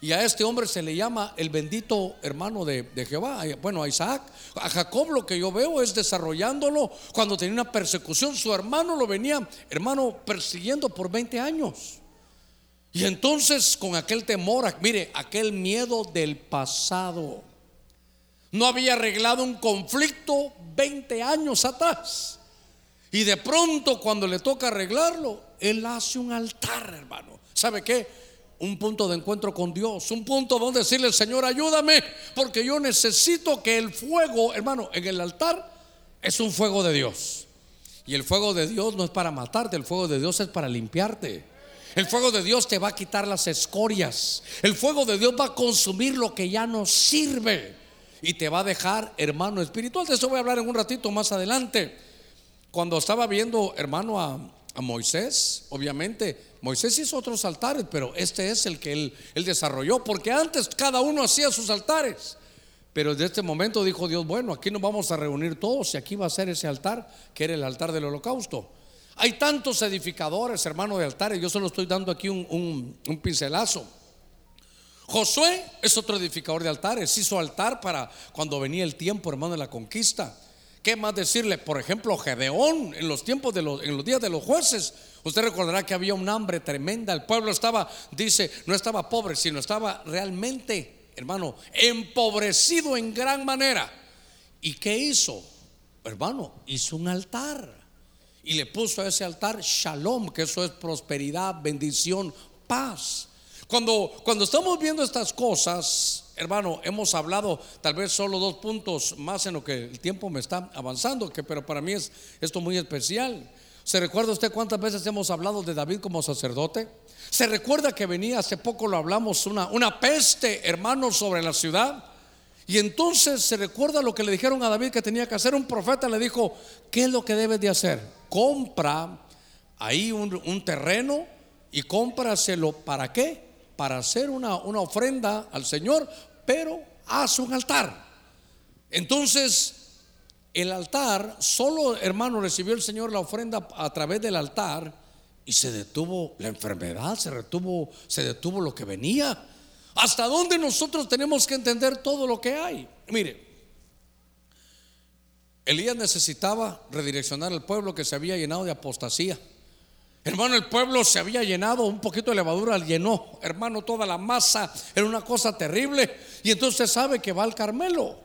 Y a este hombre se le llama el bendito hermano de, de, Jehová. Bueno, a Isaac. A Jacob lo que yo veo es desarrollándolo cuando tenía una persecución. Su hermano lo venía, hermano, persiguiendo por 20 años. Y entonces con aquel temor, mire, aquel miedo del pasado, no había arreglado un conflicto 20 años atrás. Y de pronto cuando le toca arreglarlo, él hace un altar, hermano. ¿Sabe qué? Un punto de encuentro con Dios, un punto donde decirle, Señor, ayúdame, porque yo necesito que el fuego, hermano, en el altar es un fuego de Dios. Y el fuego de Dios no es para matarte, el fuego de Dios es para limpiarte. El fuego de Dios te va a quitar las escorias. El fuego de Dios va a consumir lo que ya no sirve. Y te va a dejar, hermano espiritual. De eso voy a hablar en un ratito más adelante. Cuando estaba viendo, hermano, a, Moisés, obviamente, Moisés hizo otros altares, pero este es el que él, él desarrolló. Porque antes cada uno hacía sus altares. Pero desde este momento dijo Dios, bueno, aquí nos vamos a reunir todos y aquí va a ser ese altar, que era el altar del holocausto. Hay tantos edificadores, hermano, de altares. Yo solo estoy dando aquí un, pincelazo. Josué es otro edificador de altares. Hizo altar para cuando venía el tiempo, hermano, de la conquista. ¿Qué más decirle? Por ejemplo, Gedeón, en los tiempos de los, en los días de los jueces, usted recordará que había un hambre tremenda. El pueblo estaba, dice, no estaba pobre, sino estaba realmente, hermano, empobrecido en gran manera. ¿Y qué hizo? Hermano, hizo un altar. Y le puso a ese altar shalom, que eso es prosperidad, bendición, paz. Cuando, cuando estamos viendo estas cosas, hermano, hemos hablado tal vez solo dos puntos más en lo que el tiempo me está avanzando, que, pero para mí es esto muy especial. ¿Se recuerda usted cuántas veces hemos hablado de David como sacerdote? ¿Se recuerda que venía hace poco lo hablamos una, una peste, hermano, sobre la ciudad? Y entonces se recuerda lo que le dijeron a David que tenía que hacer. Un profeta le dijo, ¿qué es lo que debes de hacer? Compra ahí un, terreno y cómpraselo. ¿Para qué? para hacer una, una ofrenda al Señor, pero haz un altar. Entonces, el altar, solo hermano recibió el Señor la ofrenda a través del altar y se detuvo la enfermedad, se detuvo, se detuvo lo que venía. ¿Hasta dónde nosotros tenemos que entender todo lo que hay? Mire, Elías necesitaba redireccionar al pueblo que se había llenado de apostasía. Hermano, el pueblo se había llenado, un poquito de levadura llenó, hermano, toda la masa, era una cosa terrible. Y entonces sabe que va al Carmelo.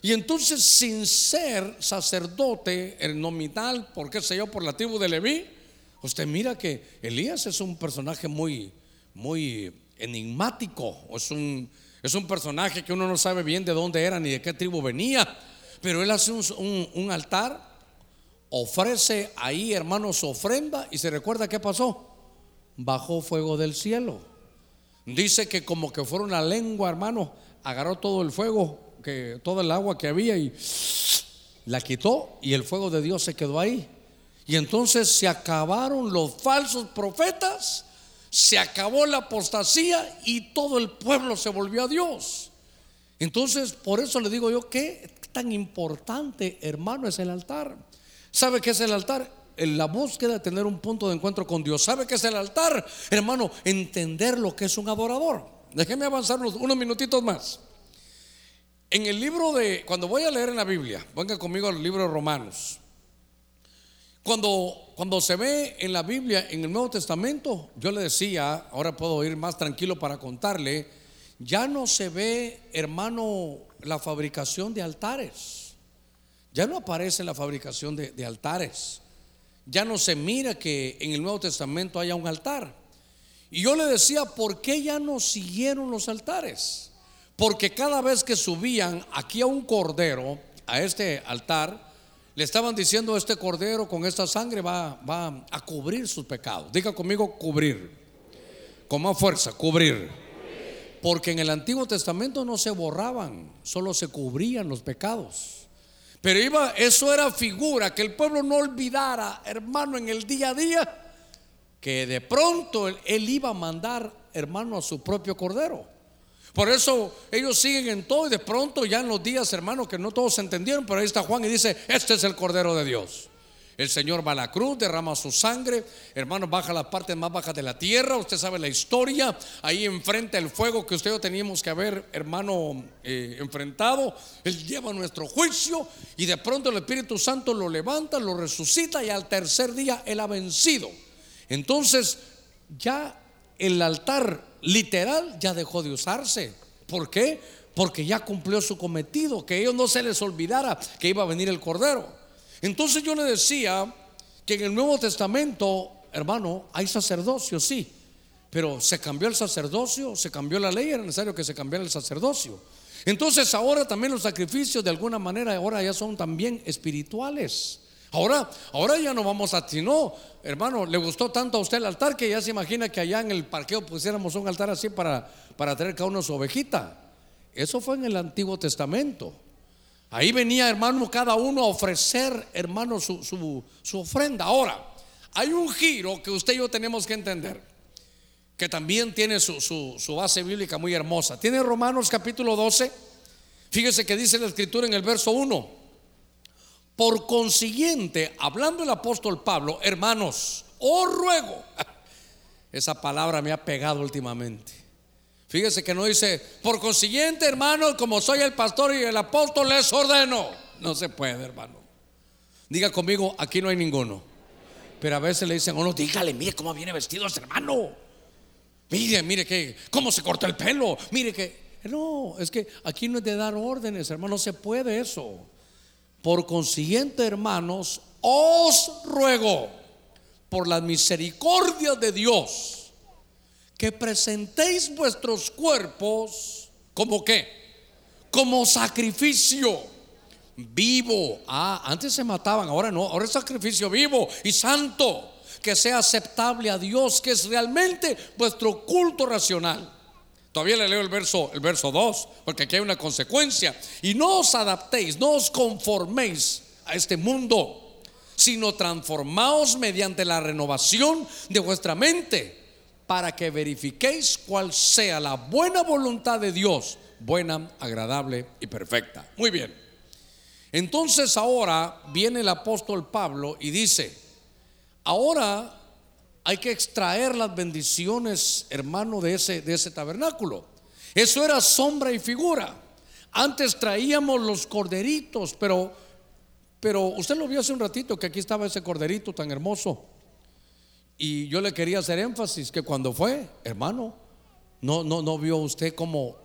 Y entonces, sin ser sacerdote, el nominal, por qué sé yo, por la tribu de Leví, usted mira que Elías es un personaje muy, muy enigmático, es un, es un personaje que uno no sabe bien de dónde era ni de qué tribu venía, pero él hace un, un altar ofrece ahí, hermano, su ofrenda y se recuerda qué pasó. Bajó fuego del cielo. Dice que como que fuera una lengua, hermano, agarró todo el fuego, que toda el agua que había y la quitó y el fuego de Dios se quedó ahí. Y entonces se acabaron los falsos profetas, se acabó la apostasía y todo el pueblo se volvió a Dios. Entonces, por eso le digo yo, ¿qué tan importante, hermano, es el altar? ¿Sabe qué es el altar? En la búsqueda de tener un punto de encuentro con Dios. ¿Sabe qué es el altar? Hermano, entender lo que es un adorador. Déjeme avanzar unos, minutitos más. En el libro de, cuando voy a leer en la Biblia, venga conmigo al libro de Romanos. Cuando, cuando se ve en la Biblia, en el Nuevo Testamento, yo le decía, ahora puedo ir más tranquilo para contarle, ya no se ve, hermano, la fabricación de altares. Ya no aparece la fabricación de, altares. Ya no se mira que en el Nuevo Testamento haya un altar. Y yo le decía, ¿por qué ya no siguieron los altares? Porque cada vez que subían aquí a un cordero, a este altar, le estaban diciendo, este cordero con esta sangre va, va a cubrir sus pecados. Diga conmigo, cubrir. Con más fuerza, cubrir. Porque en el Antiguo Testamento no se borraban, solo se cubrían los pecados. Pero iba, eso era figura, que el pueblo no olvidara, hermano, en el día a día, que de pronto él, iba a mandar, hermano, a su propio cordero. Por eso ellos siguen en todo y de pronto ya en los días, hermano, que no todos entendieron, pero ahí está Juan y dice, este es el cordero de Dios. El Señor va a la cruz, derrama su sangre, hermano, baja la parte más baja de la tierra. Usted sabe la historia. Ahí enfrenta el fuego que usted y teníamos que haber, hermano, eh, enfrentado. Él lleva nuestro juicio y de pronto el Espíritu Santo lo levanta, lo resucita y al tercer día Él ha vencido. Entonces, ya el altar literal ya dejó de usarse. ¿Por qué? Porque ya cumplió su cometido, que ellos no se les olvidara que iba a venir el Cordero. Entonces yo le decía que en el Nuevo Testamento, hermano, hay sacerdocio, sí, pero se cambió el sacerdocio, se cambió la ley, era necesario que se cambiara el sacerdocio. Entonces ahora también los sacrificios de alguna manera ahora ya son también espirituales. Ahora, ahora ya no vamos a ti, no, hermano, le gustó tanto a usted el altar que ya se imagina que allá en el parqueo pusiéramos un altar así para, para traer cada uno su ovejita. Eso fue en el Antiguo Testamento. Ahí venía, hermano, cada uno a ofrecer, hermano, su, ofrenda. Ahora, hay un giro que usted y yo tenemos que entender, que también tiene su, su base bíblica muy hermosa. Tiene Romanos capítulo 12. Fíjese que dice la escritura en el verso 1. Por consiguiente, hablando el apóstol Pablo, hermanos, os ruego, esa palabra me ha pegado últimamente. Fíjese que no dice, por consiguiente, hermano, como soy el pastor y el apóstol, les ordeno. No se puede, hermano. Diga conmigo, aquí no hay ninguno. Pero a veces le dicen a uno, dígale, mire cómo viene vestido ese hermano. Mire, mire que, cómo se cortó el pelo. Mire que, no, es que aquí no es de dar órdenes, hermano, no se puede eso. Por consiguiente, hermanos, os ruego por las misericordias de Dios que presentéis vuestros cuerpos como qué? Como sacrificio vivo. Ah, antes se mataban, ahora no, ahora es sacrificio vivo y santo, que sea aceptable a Dios, que es realmente vuestro culto racional. Todavía le leo el verso, el verso 2, porque aquí hay una consecuencia. Y no os adaptéis, no os conforméis a este mundo, sino transformaos mediante la renovación de vuestra mente, para que verifiquéis cuál sea la buena voluntad de Dios, buena, agradable y perfecta. Muy bien. Entonces ahora viene el apóstol Pablo y dice, ahora hay que extraer las bendiciones, hermano, de ese, de ese tabernáculo. Eso era sombra y figura. Antes traíamos los corderitos, pero, pero usted lo vio hace un ratito que aquí estaba ese corderito tan hermoso. Y yo le quería hacer énfasis que cuando fue, hermano, no, no, no vio usted como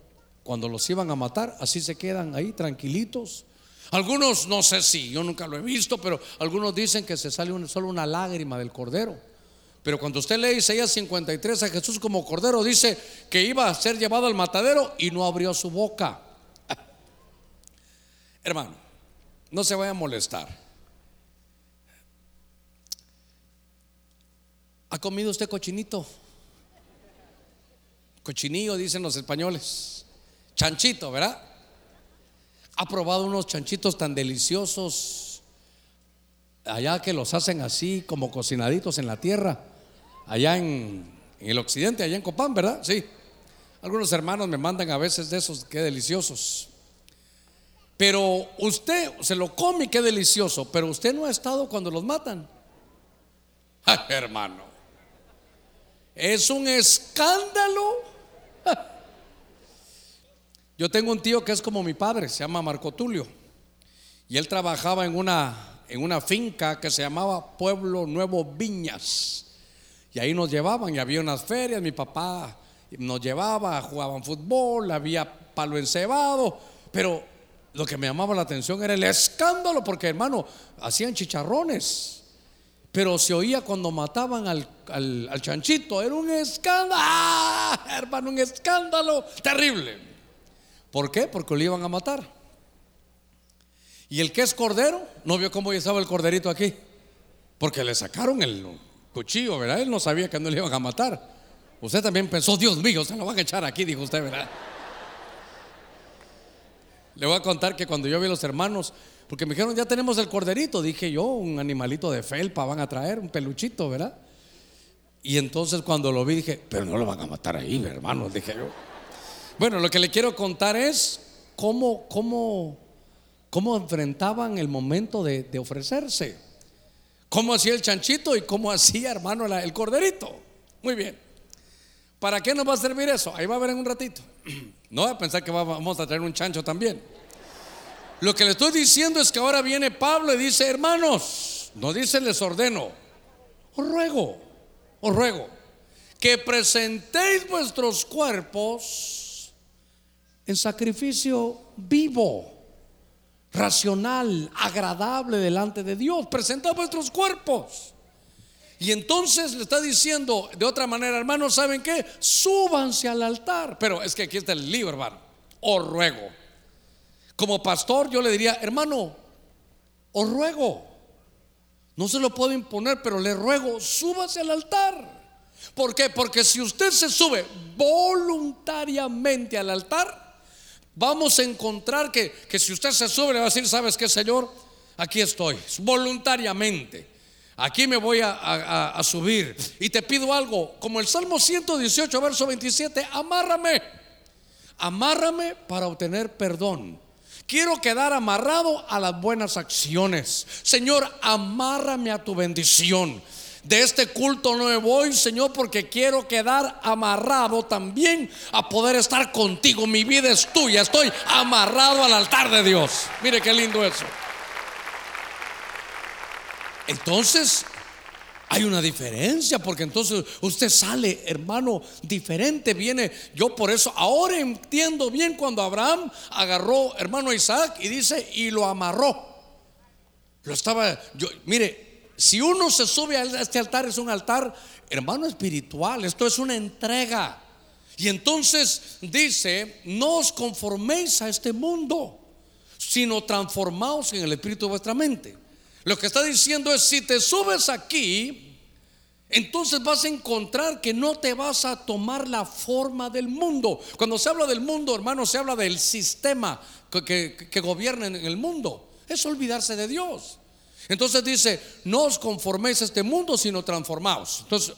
cuando los iban a matar, así se quedan ahí tranquilitos algunos, no sé si, yo nunca lo he visto, pero algunos dicen que se sale solo una lágrima del cordero. Pero cuando usted lee Isaías 53 a Jesús como cordero, dice que iba a ser llevado al matadero y no abrió su boca. Hermano, no se vaya a molestar. ¿Ha comido usted cochinito? Cochinillo, dicen los españoles. Chanchito, ¿verdad? ha probado unos chanchitos tan deliciosos allá que los hacen así como cocinaditos en la tierra, allá en, el occidente, allá en Copán, ¿verdad? Sí. Algunos hermanos me mandan a veces de esos, qué deliciosos. Pero usted se lo come, qué delicioso, pero usted no ha estado cuando los matan. Hermano, es un escándalo yo tengo un tío que es como mi padre, se llama Marco Tulio. Y él trabajaba en una, en una finca que se llamaba Pueblo Nuevo Viñas. Y ahí nos llevaban y había unas ferias, mi papá nos llevaba, jugaban fútbol, había palo encebado, pero lo que me llamaba la atención era el escándalo, porque hermano, hacían chicharrones, pero se oía cuando mataban al, al chanchito, era un escándalo, ¡Ah, hermano, un escándalo terrible. ¿Por qué? Porque lo iban a matar. Y el que es cordero, no vio cómo estaba el corderito aquí. Porque le sacaron el cuchillo, ¿verdad? Él no sabía que no le iban a matar. Usted también pensó, Dios mío, se lo van a echar aquí, dijo usted, ¿verdad? Le voy a contar que cuando yo vi a los hermanos, porque me dijeron, ya tenemos el corderito, dije yo, un animalito de felpa van a traer, un peluchito, ¿verdad? Y entonces cuando lo vi dije, pero no lo van a matar ahí, hermano, dije yo. Bueno, lo que le quiero contar es cómo, cómo, cómo enfrentaban el momento de, ofrecerse. Cómo hacía el chanchito y cómo hacía, hermano, el corderito. Muy bien. ¿Para qué nos va a servir eso? Ahí va a ver en un ratito. No va a pensar que vamos a traer un chancho también. Lo que le estoy diciendo es que ahora viene Pablo y dice, hermanos, no dice les ordeno, os ruego, os ruego, que presentéis vuestros cuerpos en sacrificio vivo, racional, agradable delante de Dios. Presenta vuestros cuerpos. Y entonces le está diciendo de otra manera, hermanos, ¿saben qué? Súbanse al altar. Pero es que aquí está el libro, hermano. Os ruego. Como pastor yo le diría, hermano, os ruego. No se lo puedo imponer, pero le ruego, súbase al altar. ¿Por qué? Porque si usted se sube voluntariamente al altar, vamos a encontrar que, si usted se sube, le va a decir, ¿sabes qué, Señor? Aquí estoy, voluntariamente. Aquí me voy a, a, subir. Y te pido algo, como el Salmo 118, verso 27, amárrame. Amárrame para obtener perdón. Quiero quedar amarrado a las buenas acciones. Señor, amárrame a tu bendición de este culto no me voy, Señor, porque quiero quedar amarrado también a poder estar contigo. Mi vida es tuya, estoy amarrado al altar de Dios. Mire qué lindo eso. entonces hay una diferencia, porque entonces usted sale, hermano, diferente, viene. Yo por eso ahora entiendo bien cuando Abraham agarró, hermano Isaac, y dice, y lo amarró. Lo estaba, yo, mire, si uno se sube a este altar, es un altar, hermano, espiritual, esto es una entrega. Y entonces dice, no os conforméis a este mundo, sino transformaos en el espíritu de vuestra mente. Lo que está diciendo es, si te subes aquí, entonces vas a encontrar que no te vas a tomar la forma del mundo. Cuando se habla del mundo, hermano, se habla del sistema que, gobierna en el mundo. Es olvidarse de Dios. Entonces dice, no os conforméis a este mundo, sino transformaos. Entonces,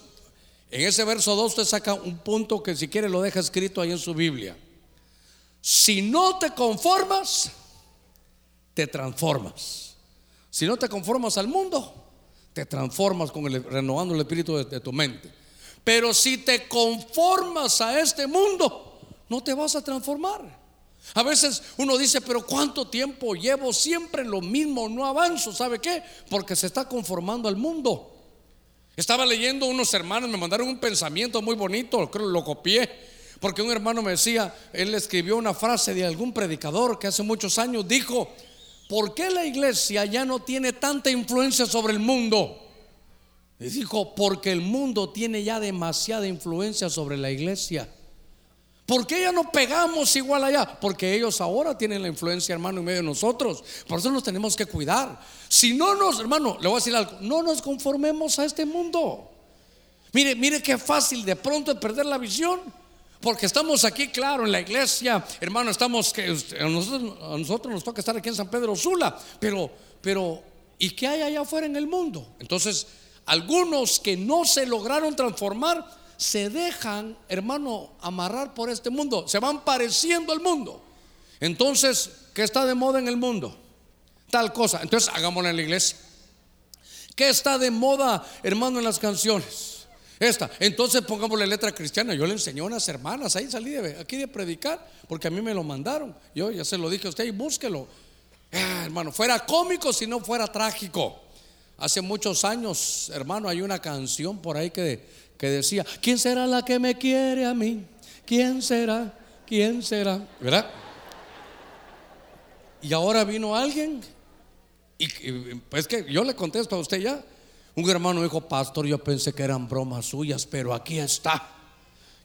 en ese verso 2 usted saca un punto que si quiere lo deja escrito ahí en su Biblia. Si no te conformas, te transformas. Si no te conformas al mundo, te transformas con el, renovando el espíritu de, tu mente. Pero si te conformas a este mundo, no te vas a transformar. A veces uno dice, pero ¿cuánto tiempo llevo siempre lo mismo? No avanzo. ¿Sabe qué? Porque se está conformando al mundo. Estaba leyendo unos hermanos, me mandaron un pensamiento muy bonito, creo lo copié. Porque un hermano me decía, él escribió una frase de algún predicador que hace muchos años dijo, ¿por qué la iglesia ya no tiene tanta influencia sobre el mundo? Y dijo, porque el mundo tiene ya demasiada influencia sobre la iglesia. ¿Por qué ya no pegamos igual allá? Porque ellos ahora tienen la influencia, hermano, en medio de nosotros. Por eso nos tenemos que cuidar. Si no nos, hermano, le voy a decir algo, no nos conformemos a este mundo. Mire, mire qué fácil de pronto perder la visión. Porque estamos aquí, claro, en la iglesia, hermano, estamos que a nosotros, nos toca estar aquí en San Pedro Sula, pero, pero, ¿y qué hay allá afuera en el mundo? Entonces, algunos que no se lograron transformar se dejan, hermano, amarrar por este mundo, se van pareciendo al mundo. Entonces, ¿qué está de moda en el mundo? Tal cosa. Entonces, hagámoslo en la iglesia. ¿Qué está de moda, hermano, en las canciones? Esta. Entonces pongámosle letra cristiana. Yo le enseñé a unas hermanas, ahí salí de, aquí de predicar, porque a mí me lo mandaron. Yo ya se lo dije a usted y búsquelo. Ah, hermano, fuera cómico si no fuera trágico. Hace muchos años, hermano, hay una canción por ahí que, que decía, ¿quién será la que me quiere a mí? ¿Quién será? ¿Quién será? ¿Verdad? Y ahora vino alguien y, pues que yo le contesto a usted ya. Un hermano dijo, pastor, yo pensé que eran bromas suyas, pero aquí está.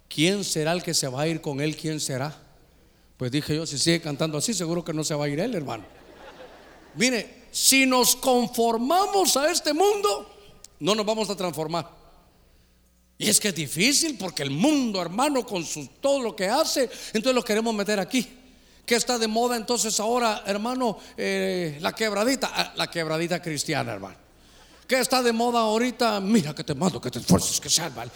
¿Quién será el que se va a ir con él? ¿Quién será? Pues dije yo, si sigue cantando así, seguro que no se va a ir él, hermano. Mire, si nos conformamos a este mundo, no nos vamos a transformar. Y es que es difícil porque el mundo, hermano, con su, todo lo que hace, entonces lo queremos meter aquí. ¿Qué está de moda entonces ahora, hermano? Eh, la quebradita, ah, la quebradita cristiana, hermano. ¿Qué está de moda ahorita? Mira que te mando, que te esfuerces, que salva.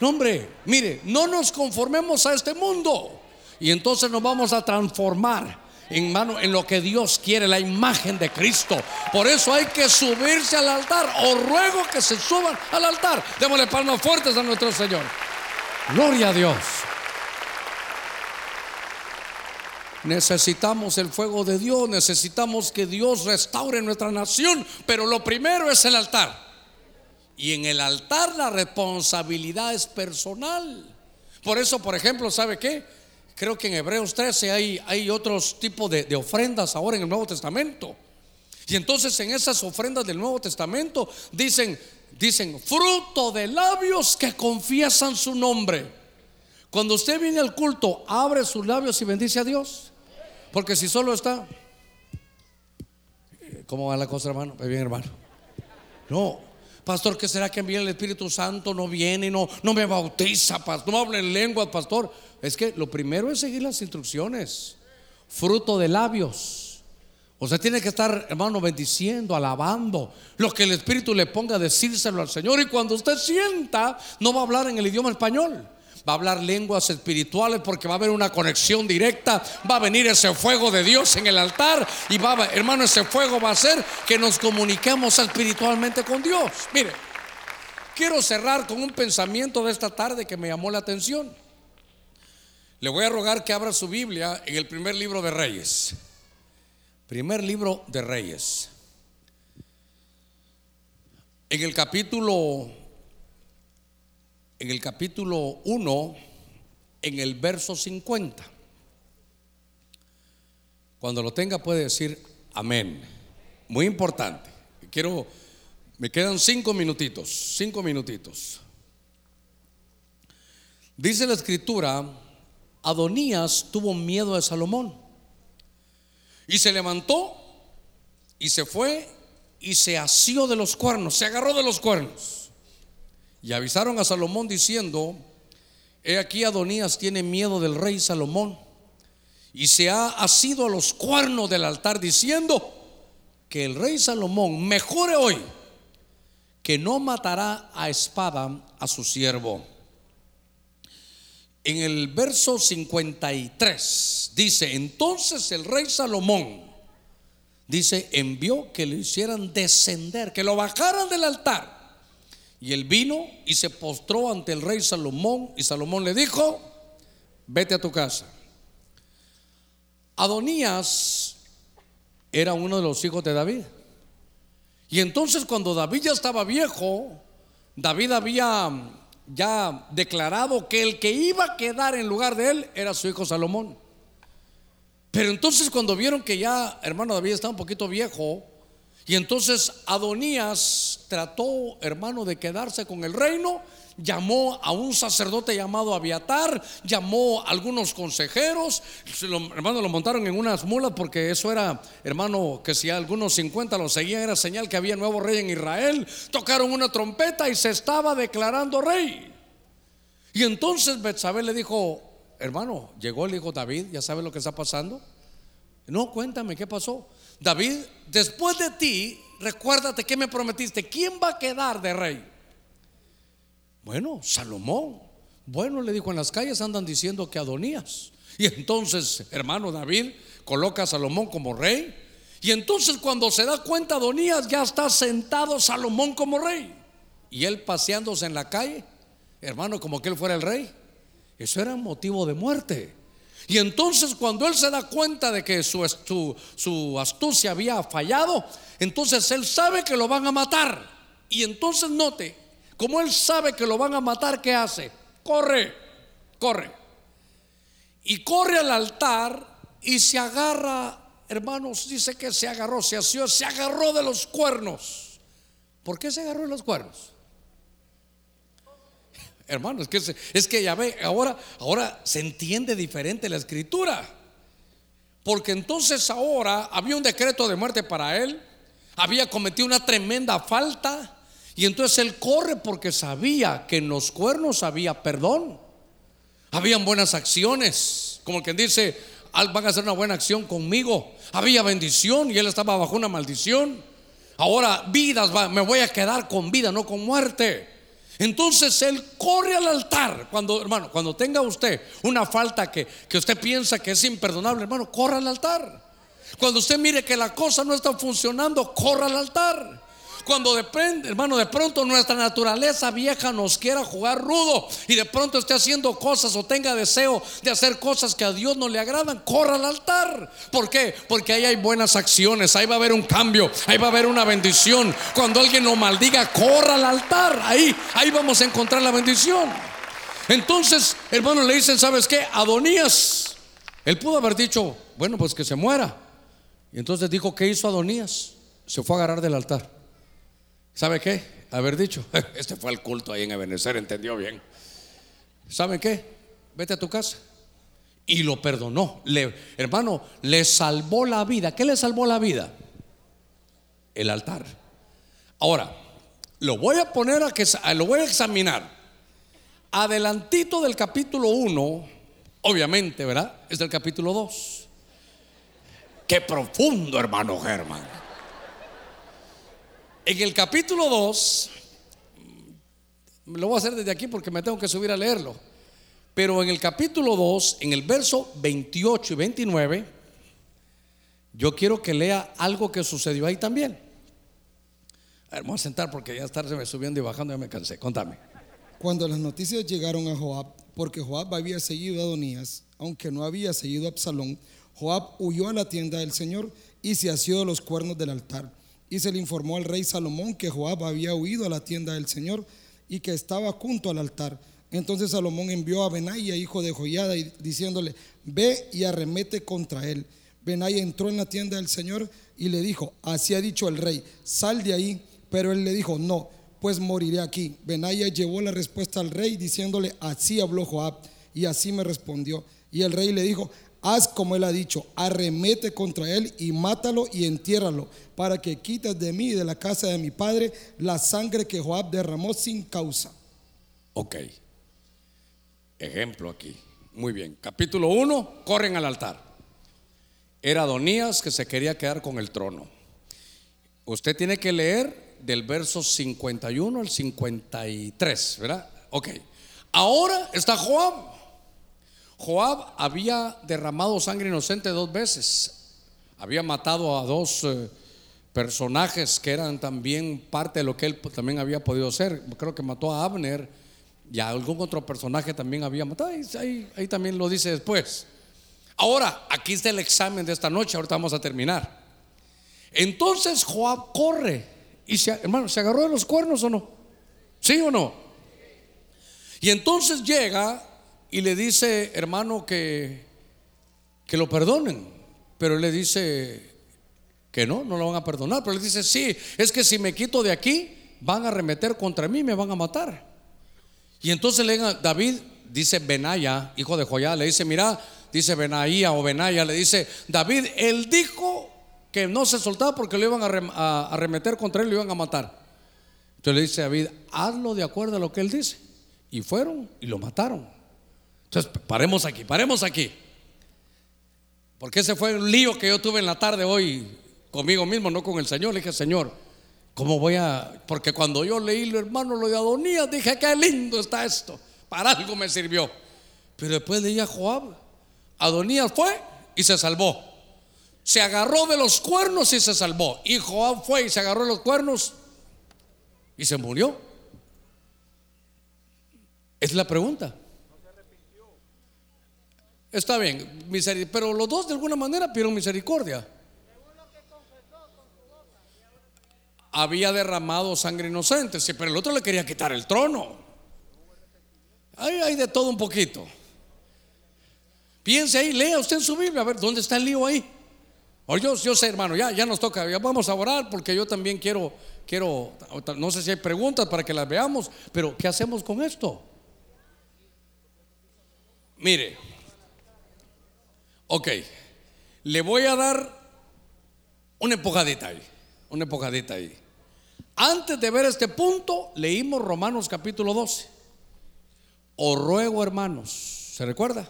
No, hombre, mire, no nos conformemos a este mundo. Y entonces nos vamos a transformar en mano en lo que Dios quiere, la imagen de Cristo. Por eso hay que subirse al altar. O ruego que se suban al altar. Démosle palmas fuertes a nuestro Señor. Gloria a Dios. Necesitamos el fuego de Dios, necesitamos que Dios restaure nuestra nación, pero lo primero es el altar. Y en el altar la responsabilidad es personal. Por eso, por ejemplo, ¿sabe qué? Creo que en Hebreos 13 hay, hay otros tipos de, ofrendas ahora en el Nuevo Testamento. Y entonces en esas ofrendas del Nuevo Testamento dicen, dicen, fruto de labios que confiesan su nombre. Cuando usted viene al culto, abre sus labios y bendice a Dios. Porque si solo está, ¿cómo va la cosa, hermano? Bien, hermano. No, pastor, ¿qué será que viene el Espíritu Santo? No viene, no, no me bautiza, pastor, no habla en lenguas, pastor. Es que lo primero es seguir las instrucciones. Fruto de labios. O sea, tiene que estar, hermano, bendiciendo, alabando lo que el Espíritu le ponga decírselo al Señor. Y cuando usted sienta, no va a hablar en el idioma español va a hablar lenguas espirituales porque va a haber una conexión directa, va a venir ese fuego de Dios en el altar y va, hermano, ese fuego va a hacer que nos comuniquemos espiritualmente con Dios. Mire, quiero cerrar con un pensamiento de esta tarde que me llamó la atención. Le voy a rogar que abra su Biblia en el primer libro de Reyes. Primer libro de Reyes. En el capítulo en el capítulo 1 en el verso 50. Cuando lo tenga puede decir amén. Muy importante. Quiero, me quedan cinco minutitos, cinco minutitos. Dice la escritura, Adonías tuvo miedo de Salomón y se levantó y se fue y se asió de los cuernos, se agarró de los cuernos. Y avisaron a Salomón diciendo, he aquí Adonías tiene miedo del rey Salomón y se ha asido a los cuernos del altar diciendo que el rey Salomón mejore hoy que no matará a espada a su siervo. En el verso 53 dice, entonces el rey Salomón, dice, envió que le hicieran descender, que lo bajaran del altar. Y él vino y se postró ante el rey Salomón y Salomón le dijo, vete a tu casa. Adonías era uno de los hijos de David. Y entonces cuando David ya estaba viejo, David había ya declarado que el que iba a quedar en lugar de él era su hijo Salomón. Pero entonces cuando vieron que ya hermano David estaba un poquito viejo, y entonces Adonías trató, hermano, de quedarse con el reino, llamó a un sacerdote llamado Abiatar, llamó a algunos consejeros, hermano, lo montaron en unas mulas porque eso era, hermano, que si algunos 50 lo seguían era señal que había nuevo rey en Israel, tocaron una trompeta y se estaba declarando rey. Y entonces Betsabé le dijo, hermano, llegó el hijo David, ya sabe lo que está pasando. No, cuéntame, ¿qué pasó? David, después de ti, recuérdate que me prometiste, ¿quién va a quedar de rey? Bueno, Salomón. Bueno, le dijo, en las calles andan diciendo que Adonías. Y entonces, hermano David, coloca a Salomón como rey. Y entonces cuando se da cuenta Adonías, ya está sentado Salomón como rey. Y él paseándose en la calle, hermano, como que él fuera el rey. Eso era motivo de muerte. Y entonces cuando él se da cuenta de que su, astucia había fallado, entonces él sabe que lo van a matar. Y entonces note, como él sabe que lo van a matar, ¿qué hace? Corre, corre. Y corre al altar y se agarra, hermanos, dice que se agarró, se asió, se agarró de los cuernos. ¿Por qué se agarró de los cuernos? Hermanos, es que, es que ya ve, ahora, ahora se entiende diferente la escritura. Porque entonces ahora había un decreto de muerte para él, había cometido una tremenda falta, y entonces él corre porque sabía que en los cuernos había perdón, habían buenas acciones, como quien dice, van a hacer una buena acción conmigo, había bendición y él estaba bajo una maldición. Ahora vidas, me voy a quedar con vida, no con muerte. Entonces él corre al altar. Cuando, hermano, cuando tenga usted una falta que, que usted piensa que es imperdonable, hermano, corra al altar. Cuando usted mire que la cosa no está funcionando, corra al altar. Cuando depende, hermano, de pronto nuestra naturaleza vieja nos quiera jugar rudo y de pronto esté haciendo cosas o tenga deseo de hacer cosas que a Dios no le agradan, corra al altar. ¿Por qué? Porque ahí hay buenas acciones, ahí va a haber un cambio, ahí va a haber una bendición. Cuando alguien lo maldiga, corra al altar. Ahí, ahí vamos a encontrar la bendición. Entonces, hermano, le dicen, ¿sabes qué? Adonías, él pudo haber dicho, bueno, pues que se muera. Y entonces dijo, ¿qué hizo Adonías? Se fue a agarrar del altar. ¿Sabe qué? Haber dicho, este fue el culto ahí en Ebenezer, entendió bien. ¿Sabe qué? Vete a tu casa. Y lo perdonó. Le, hermano, le salvó la vida. ¿Qué le salvó la vida? El altar. Ahora, lo voy a poner a que lo voy a examinar. Adelantito del capítulo 1, obviamente, ¿verdad? Es del capítulo 2. Qué profundo, hermano Germán. En el capítulo 2, lo voy a hacer desde aquí porque me tengo que subir a leerlo. Pero en el capítulo 2, en el verso 28 y 29, yo quiero que lea algo que sucedió ahí también. A ver, vamos a sentar porque ya estarse me subiendo y bajando, ya me cansé. Contame. Cuando las noticias llegaron a Joab, porque Joab había seguido a Adonías, aunque no había seguido a Absalón, Joab huyó a la tienda del Señor y se asió de los cuernos del altar Y se le informó al rey Salomón que Joab había huido a la tienda del Señor y que estaba junto al altar. Entonces Salomón envió a Benaya, hijo de Joyada, diciéndole, ve y arremete contra él. Benaya entró en la tienda del Señor y le dijo, así ha dicho el rey, sal de ahí. Pero él le dijo, no, pues moriré aquí. Benaya llevó la respuesta al rey diciéndole, así habló Joab y así me respondió. Y el rey le dijo, haz como él ha dicho, arremete contra él y mátalo y entiérralo, para que quites de mí y de la casa de mi padre la sangre que Joab derramó sin causa. Ok. Ejemplo aquí. Muy bien. Capítulo 1, corren al altar. Era Adonías que se quería quedar con el trono. Usted tiene que leer del verso 51 al 53, ¿verdad? Ok. Ahora está Joab. Joab había derramado sangre inocente dos veces. Había matado a dos eh, personajes que eran también parte de lo que él también había podido ser. Creo que mató a Abner y a algún otro personaje también había matado. Ahí, ahí también lo dice después. Ahora, aquí está el examen de esta noche. Ahorita vamos a terminar. Entonces Joab corre y se, hermano, ¿se agarró de los cuernos o no? ¿Sí o no? Y entonces llega y le dice, hermano, que, que lo perdonen. Pero él le dice que no, no lo van a perdonar. Pero le dice, sí, es que si me quito de aquí, van a arremeter contra mí, me van a matar. Y entonces le David, dice Benaya, hijo de Joyá, le dice, mira, dice Benaía o Benaya, le dice, David, él dijo que no se soltaba porque lo iban a arremeter contra él, lo iban a matar. Entonces le dice David, hazlo de acuerdo a lo que él dice. Y fueron y lo mataron. Entonces, paremos aquí, paremos aquí. Porque ese fue un lío que yo tuve en la tarde hoy conmigo mismo, no con el Señor. Le dije, Señor, ¿cómo voy a...? Porque cuando yo leí, lo hermano, lo de Adonías, dije, qué lindo está esto. Para algo me sirvió. Pero después leí a Joab. Adonías fue y se salvó. Se agarró de los cuernos y se salvó. Y Joab fue y se agarró de los cuernos y se murió. Es la pregunta. Está bien, pero los dos de alguna manera pidieron misericordia. Había derramado sangre inocente, sí, pero el otro le quería quitar el trono. Hay, de todo un poquito. Piense ahí, lea usted en su Biblia, a ver, ¿dónde está el lío ahí? O yo, yo sé, hermano, ya, ya nos toca, ya vamos a orar porque yo también quiero, quiero, no sé si hay preguntas para que las veamos, pero ¿qué hacemos con esto? Mire, ok, le voy a dar una empujadita ahí, una empujadita ahí. Antes de ver este punto, leímos Romanos capítulo 12. Os ruego, hermanos, ¿se recuerda?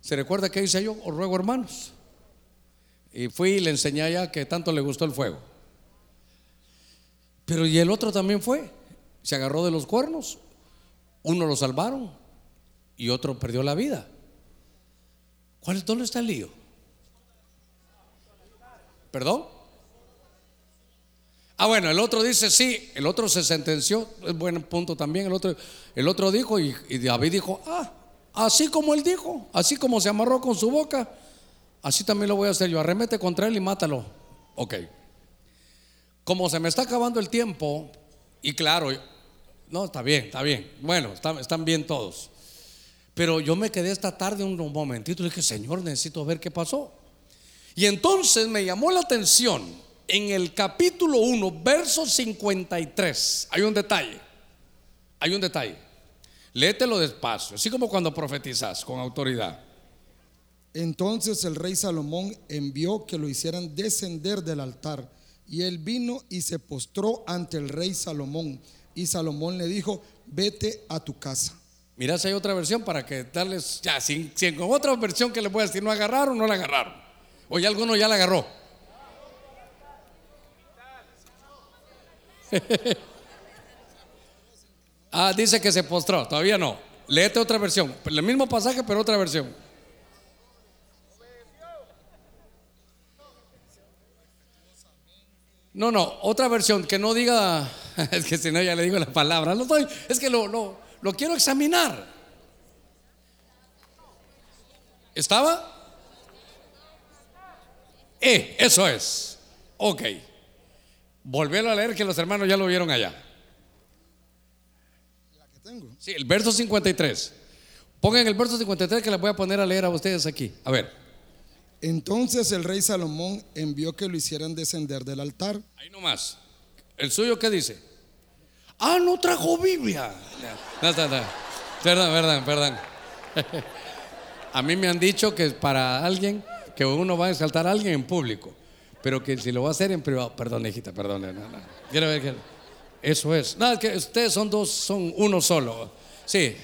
¿Se recuerda qué hice yo? Os ruego, hermanos. Y fui y le enseñé allá que tanto le gustó el fuego. Pero y el otro también fue. Se agarró de los cuernos. Uno lo salvaron, y otro perdió la vida. ¿Cuál, ¿Dónde está el lío? ¿Perdón? Ah, bueno, el otro dice sí, el otro se sentenció, es buen punto también. El otro, el otro dijo y, y David dijo: Ah, así como él dijo, así como se amarró con su boca, así también lo voy a hacer yo. Arremete contra él y mátalo. Ok. Como se me está acabando el tiempo, y claro, no, está bien, está bien. Bueno, están bien todos. Pero yo me quedé esta tarde un momentito y dije, Señor, necesito ver qué pasó. Y entonces me llamó la atención en el capítulo 1, verso 53. Hay un detalle. Hay un detalle. Léetelo despacio, así como cuando profetizas con autoridad. Entonces el rey Salomón envió que lo hicieran descender del altar. Y él vino y se postró ante el rey Salomón. Y Salomón le dijo, vete a tu casa. Mira si hay otra versión para que darles, ya, si, con otra versión que le voy decir, no agarraron, no la agarraron. O ya alguno ya la agarró. ah, dice que se postró, todavía no. Léete otra versión, el mismo pasaje, pero otra versión. No, no, otra versión que no diga, es que si no ya le digo la palabra, no estoy, es que lo, lo quiero examinar. ¿Estaba? Eh, eso es. Ok. Volverlo a leer que los hermanos ya lo vieron allá. La que tengo. Sí, el verso 53. Pongan el verso 53 que les voy a poner a leer a ustedes aquí. A ver, Entonces el rey Salomón envió que lo hicieran descender del altar. ahí nomás. ¿El suyo qué dice? Ah, no trajo Biblia. No, no, no. Perdón, perdón, perdón. A mí me han dicho que para alguien, que uno va a exaltar a alguien en público, pero que si lo va a hacer en privado, perdón, hijita, perdón. No, no. Quiero ver que eso es. No, es que ustedes son dos, son uno solo. Sí.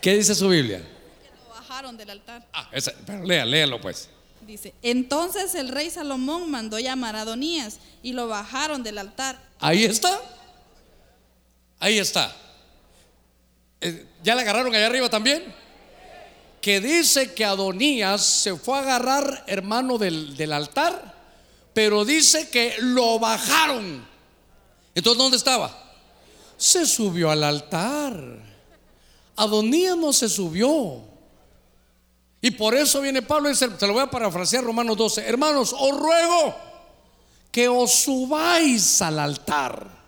¿Qué dice su Biblia? Lo bajaron del altar. Ah, esa, pero lea, léalo pues. Dice, entonces el rey Salomón mandó llamar a Adonías y lo bajaron del altar. Ahí está. Ahí está. Eh, ¿Ya la agarraron allá arriba también? Que dice que Adonías se fue a agarrar, hermano, del, del altar, pero dice que lo bajaron. Entonces, ¿dónde estaba? Se subió al altar. Adonías no se subió. Y por eso viene Pablo y dice, te lo voy a parafrasear Romanos 12, hermanos, os ruego que os subáis al altar.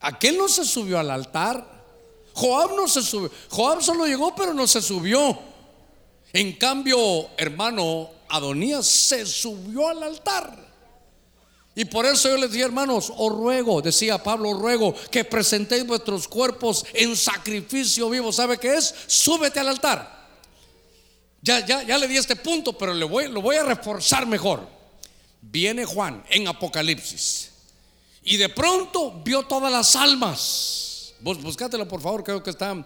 Aquel no se subió al altar. Joab no se subió. Joab solo llegó, pero no se subió. En cambio, hermano, Adonías se subió al altar. Y por eso yo les dije, hermanos, os ruego, decía Pablo, os ruego que presentéis vuestros cuerpos en sacrificio vivo. ¿Sabe qué es? Súbete al altar. Ya, ya, ya le di este punto, pero le voy, lo voy a reforzar mejor. Viene Juan en Apocalipsis y de pronto vio todas las almas. Bus, buscátelo por favor, creo que está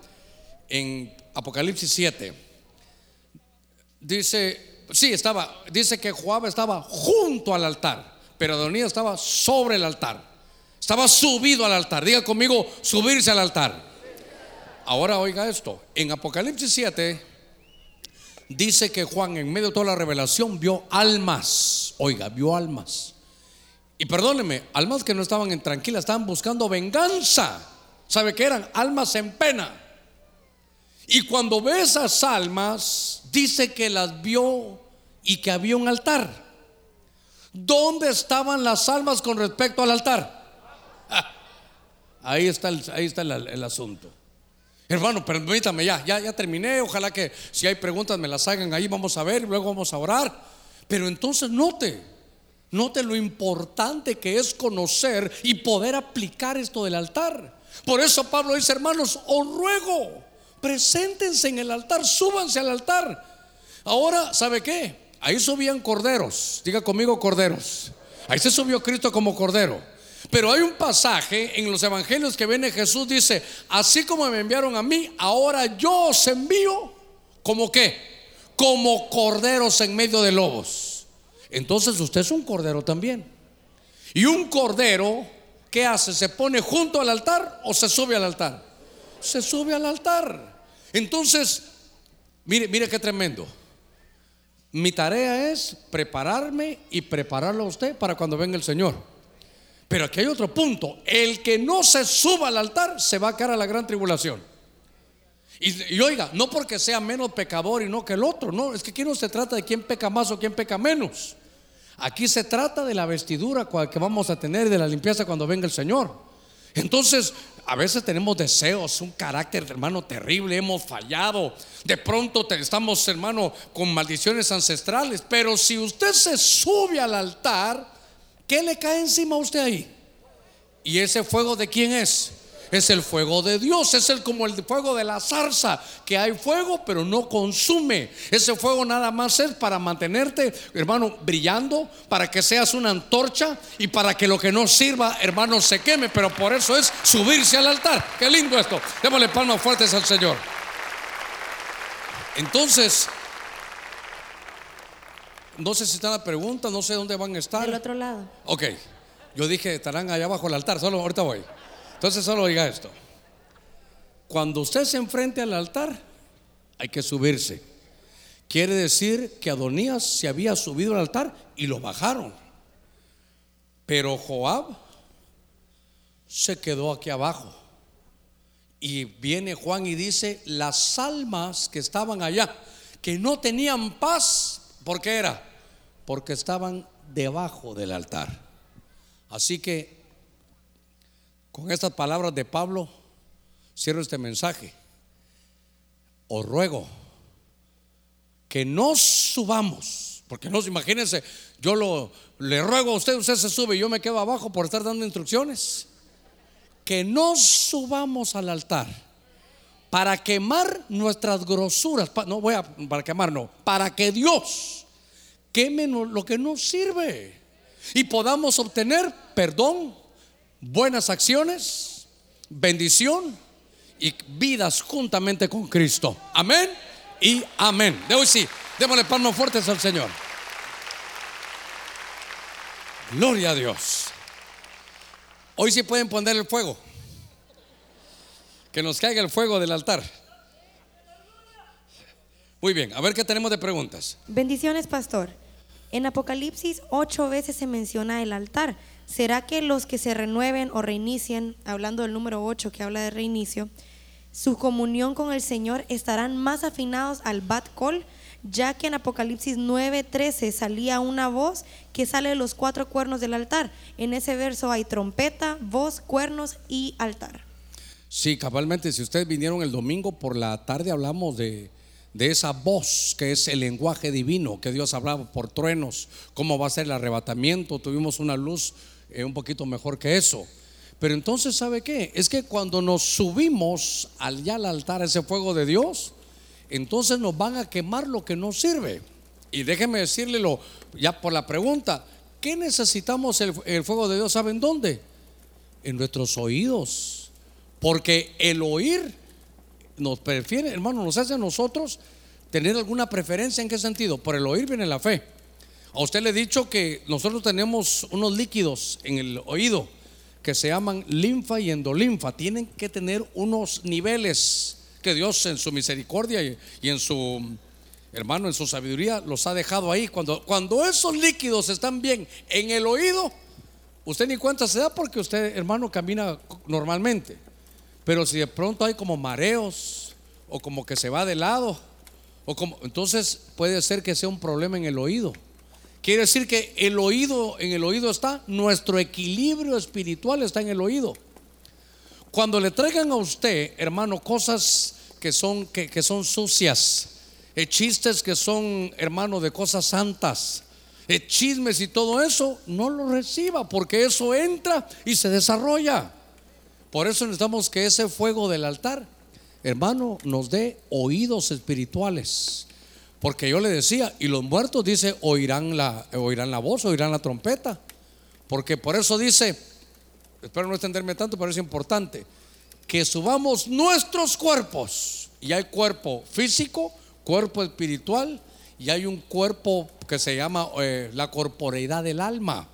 en Apocalipsis 7. Dice, sí, estaba, dice que Joab estaba junto al altar, pero Adonías estaba sobre el altar. Estaba subido al altar. Diga conmigo, subirse al altar. Ahora oiga esto, en Apocalipsis 7 dice que Juan en medio de toda la revelación vio almas, oiga, vio almas. Y perdóneme, almas que no estaban en tranquila, estaban buscando venganza. ¿Sabe qué eran? Almas en pena. Y cuando ve esas almas, dice que las vio y que había un altar. ¿Dónde estaban las almas con respecto al altar? Ah, ahí está ahí está el asunto. Hermano, permítame ya, ya, ya terminé. Ojalá que si hay preguntas me las hagan ahí, vamos a ver, luego vamos a orar. Pero entonces note, note lo importante que es conocer y poder aplicar esto del altar. Por eso Pablo dice, hermanos, os ruego, preséntense en el altar, súbanse al altar. Ahora, ¿sabe qué? Ahí subían corderos, diga conmigo corderos. Ahí se subió Cristo como cordero. Pero hay un pasaje en los evangelios que viene Jesús, dice, así como me enviaron a mí, ahora yo os envío como qué? Como corderos en medio de lobos. Entonces usted es un cordero también. Y un cordero, ¿qué hace? ¿Se pone junto al altar o se sube al altar? Se sube al altar. Entonces, mire, mire qué tremendo. Mi tarea es prepararme y prepararlo a usted para cuando venga el Señor. Pero aquí hay otro punto. El que no se suba al altar se va a caer a la gran tribulación. Y, y, oiga, no porque sea menos pecador y no que el otro, no, es que aquí no se trata de quién peca más o quién peca menos. Aquí se trata de la vestidura que vamos a tener, de la limpieza cuando venga el Señor. Entonces, a veces tenemos deseos, un carácter, hermano, terrible, hemos fallado. De pronto estamos, hermano, con maldiciones ancestrales. Pero si usted se sube al altar, ¿qué le cae encima a usted ahí? ¿Y ese fuego de quién es? Es el fuego de Dios, es el como el fuego de la zarza, que hay fuego pero no consume. Ese fuego nada más es para mantenerte, hermano, brillando, para que seas una antorcha y para que lo que no sirva, hermano, se queme. Pero por eso es subirse al altar. Qué lindo esto. Démosle palmas fuertes al Señor. Entonces, no sé si está la pregunta, no sé dónde van a estar. Del otro lado. Ok, yo dije, estarán allá abajo el altar, solo ahorita voy. Entonces solo oiga esto. Cuando usted se enfrente al altar, hay que subirse. Quiere decir que Adonías se había subido al altar y lo bajaron. Pero Joab se quedó aquí abajo. Y viene Juan y dice, las almas que estaban allá, que no tenían paz, ¿por qué era? Porque estaban debajo del altar. Así que, con estas palabras de Pablo, cierro este mensaje. Os ruego que no subamos, porque no imagínense, yo lo, le ruego a usted, usted se sube y yo me quedo abajo por estar dando instrucciones. Que no subamos al altar para quemar nuestras grosuras. No voy a para quemar, no, para que Dios queme lo que nos sirve y podamos obtener perdón, buenas acciones, bendición y vidas juntamente con Cristo. Amén y amén. De hoy sí, démosle palmas fuertes al Señor. Gloria a Dios. Hoy sí pueden poner el fuego. Que nos caiga el fuego del altar. Muy bien, a ver qué tenemos de preguntas. Bendiciones, pastor. En Apocalipsis ocho veces se menciona el altar. ¿Será que los que se renueven o reinicien, hablando del número 8 que habla de reinicio, su comunión con el Señor estarán más afinados al Bat Kol, ya que en Apocalipsis 9:13 salía una voz que sale de los cuatro cuernos del altar. En ese verso hay trompeta, voz, cuernos y altar. Sí, cabalmente, si ustedes vinieron el domingo por la tarde hablamos de, de esa voz que es el lenguaje divino, que Dios hablaba por truenos, cómo va a ser el arrebatamiento, tuvimos una luz eh, un poquito mejor que eso. Pero entonces, ¿sabe qué? Es que cuando nos subimos allá al altar, ese fuego de Dios, entonces nos van a quemar lo que nos sirve. Y déjeme decirle ya por la pregunta, ¿qué necesitamos el, el fuego de Dios? ¿Saben dónde? En nuestros oídos. Porque el oír nos prefiere, hermano, nos hace a nosotros tener alguna preferencia. ¿En qué sentido? Por el oír viene la fe. A usted le he dicho que nosotros tenemos unos líquidos en el oído que se llaman linfa y endolinfa. Tienen que tener unos niveles que Dios en su misericordia y, en su hermano, en su sabiduría, los ha dejado ahí. Cuando, cuando esos líquidos están bien en el oído, usted ni cuenta se da porque usted, hermano, camina normalmente. Pero si de pronto hay como mareos o como que se va de lado, o como, entonces puede ser que sea un problema en el oído. Quiere decir que el oído, en el oído está, nuestro equilibrio espiritual está en el oído. Cuando le traigan a usted, hermano, cosas que son, que, son sucias, eh, chistes que son, hermano, de cosas santas, eh, chismes y todo eso, no lo reciba, porque eso entra y se desarrolla. Por eso necesitamos que ese fuego del altar, hermano, nos dé oídos espirituales porque yo le decía, y los muertos dice, oirán la, oirán la voz, oirán la trompeta. Porque por eso dice, espero no extenderme tanto, pero es importante, que subamos nuestros cuerpos. Y hay cuerpo físico, cuerpo espiritual, y hay un cuerpo que se llama eh, la corporeidad del alma.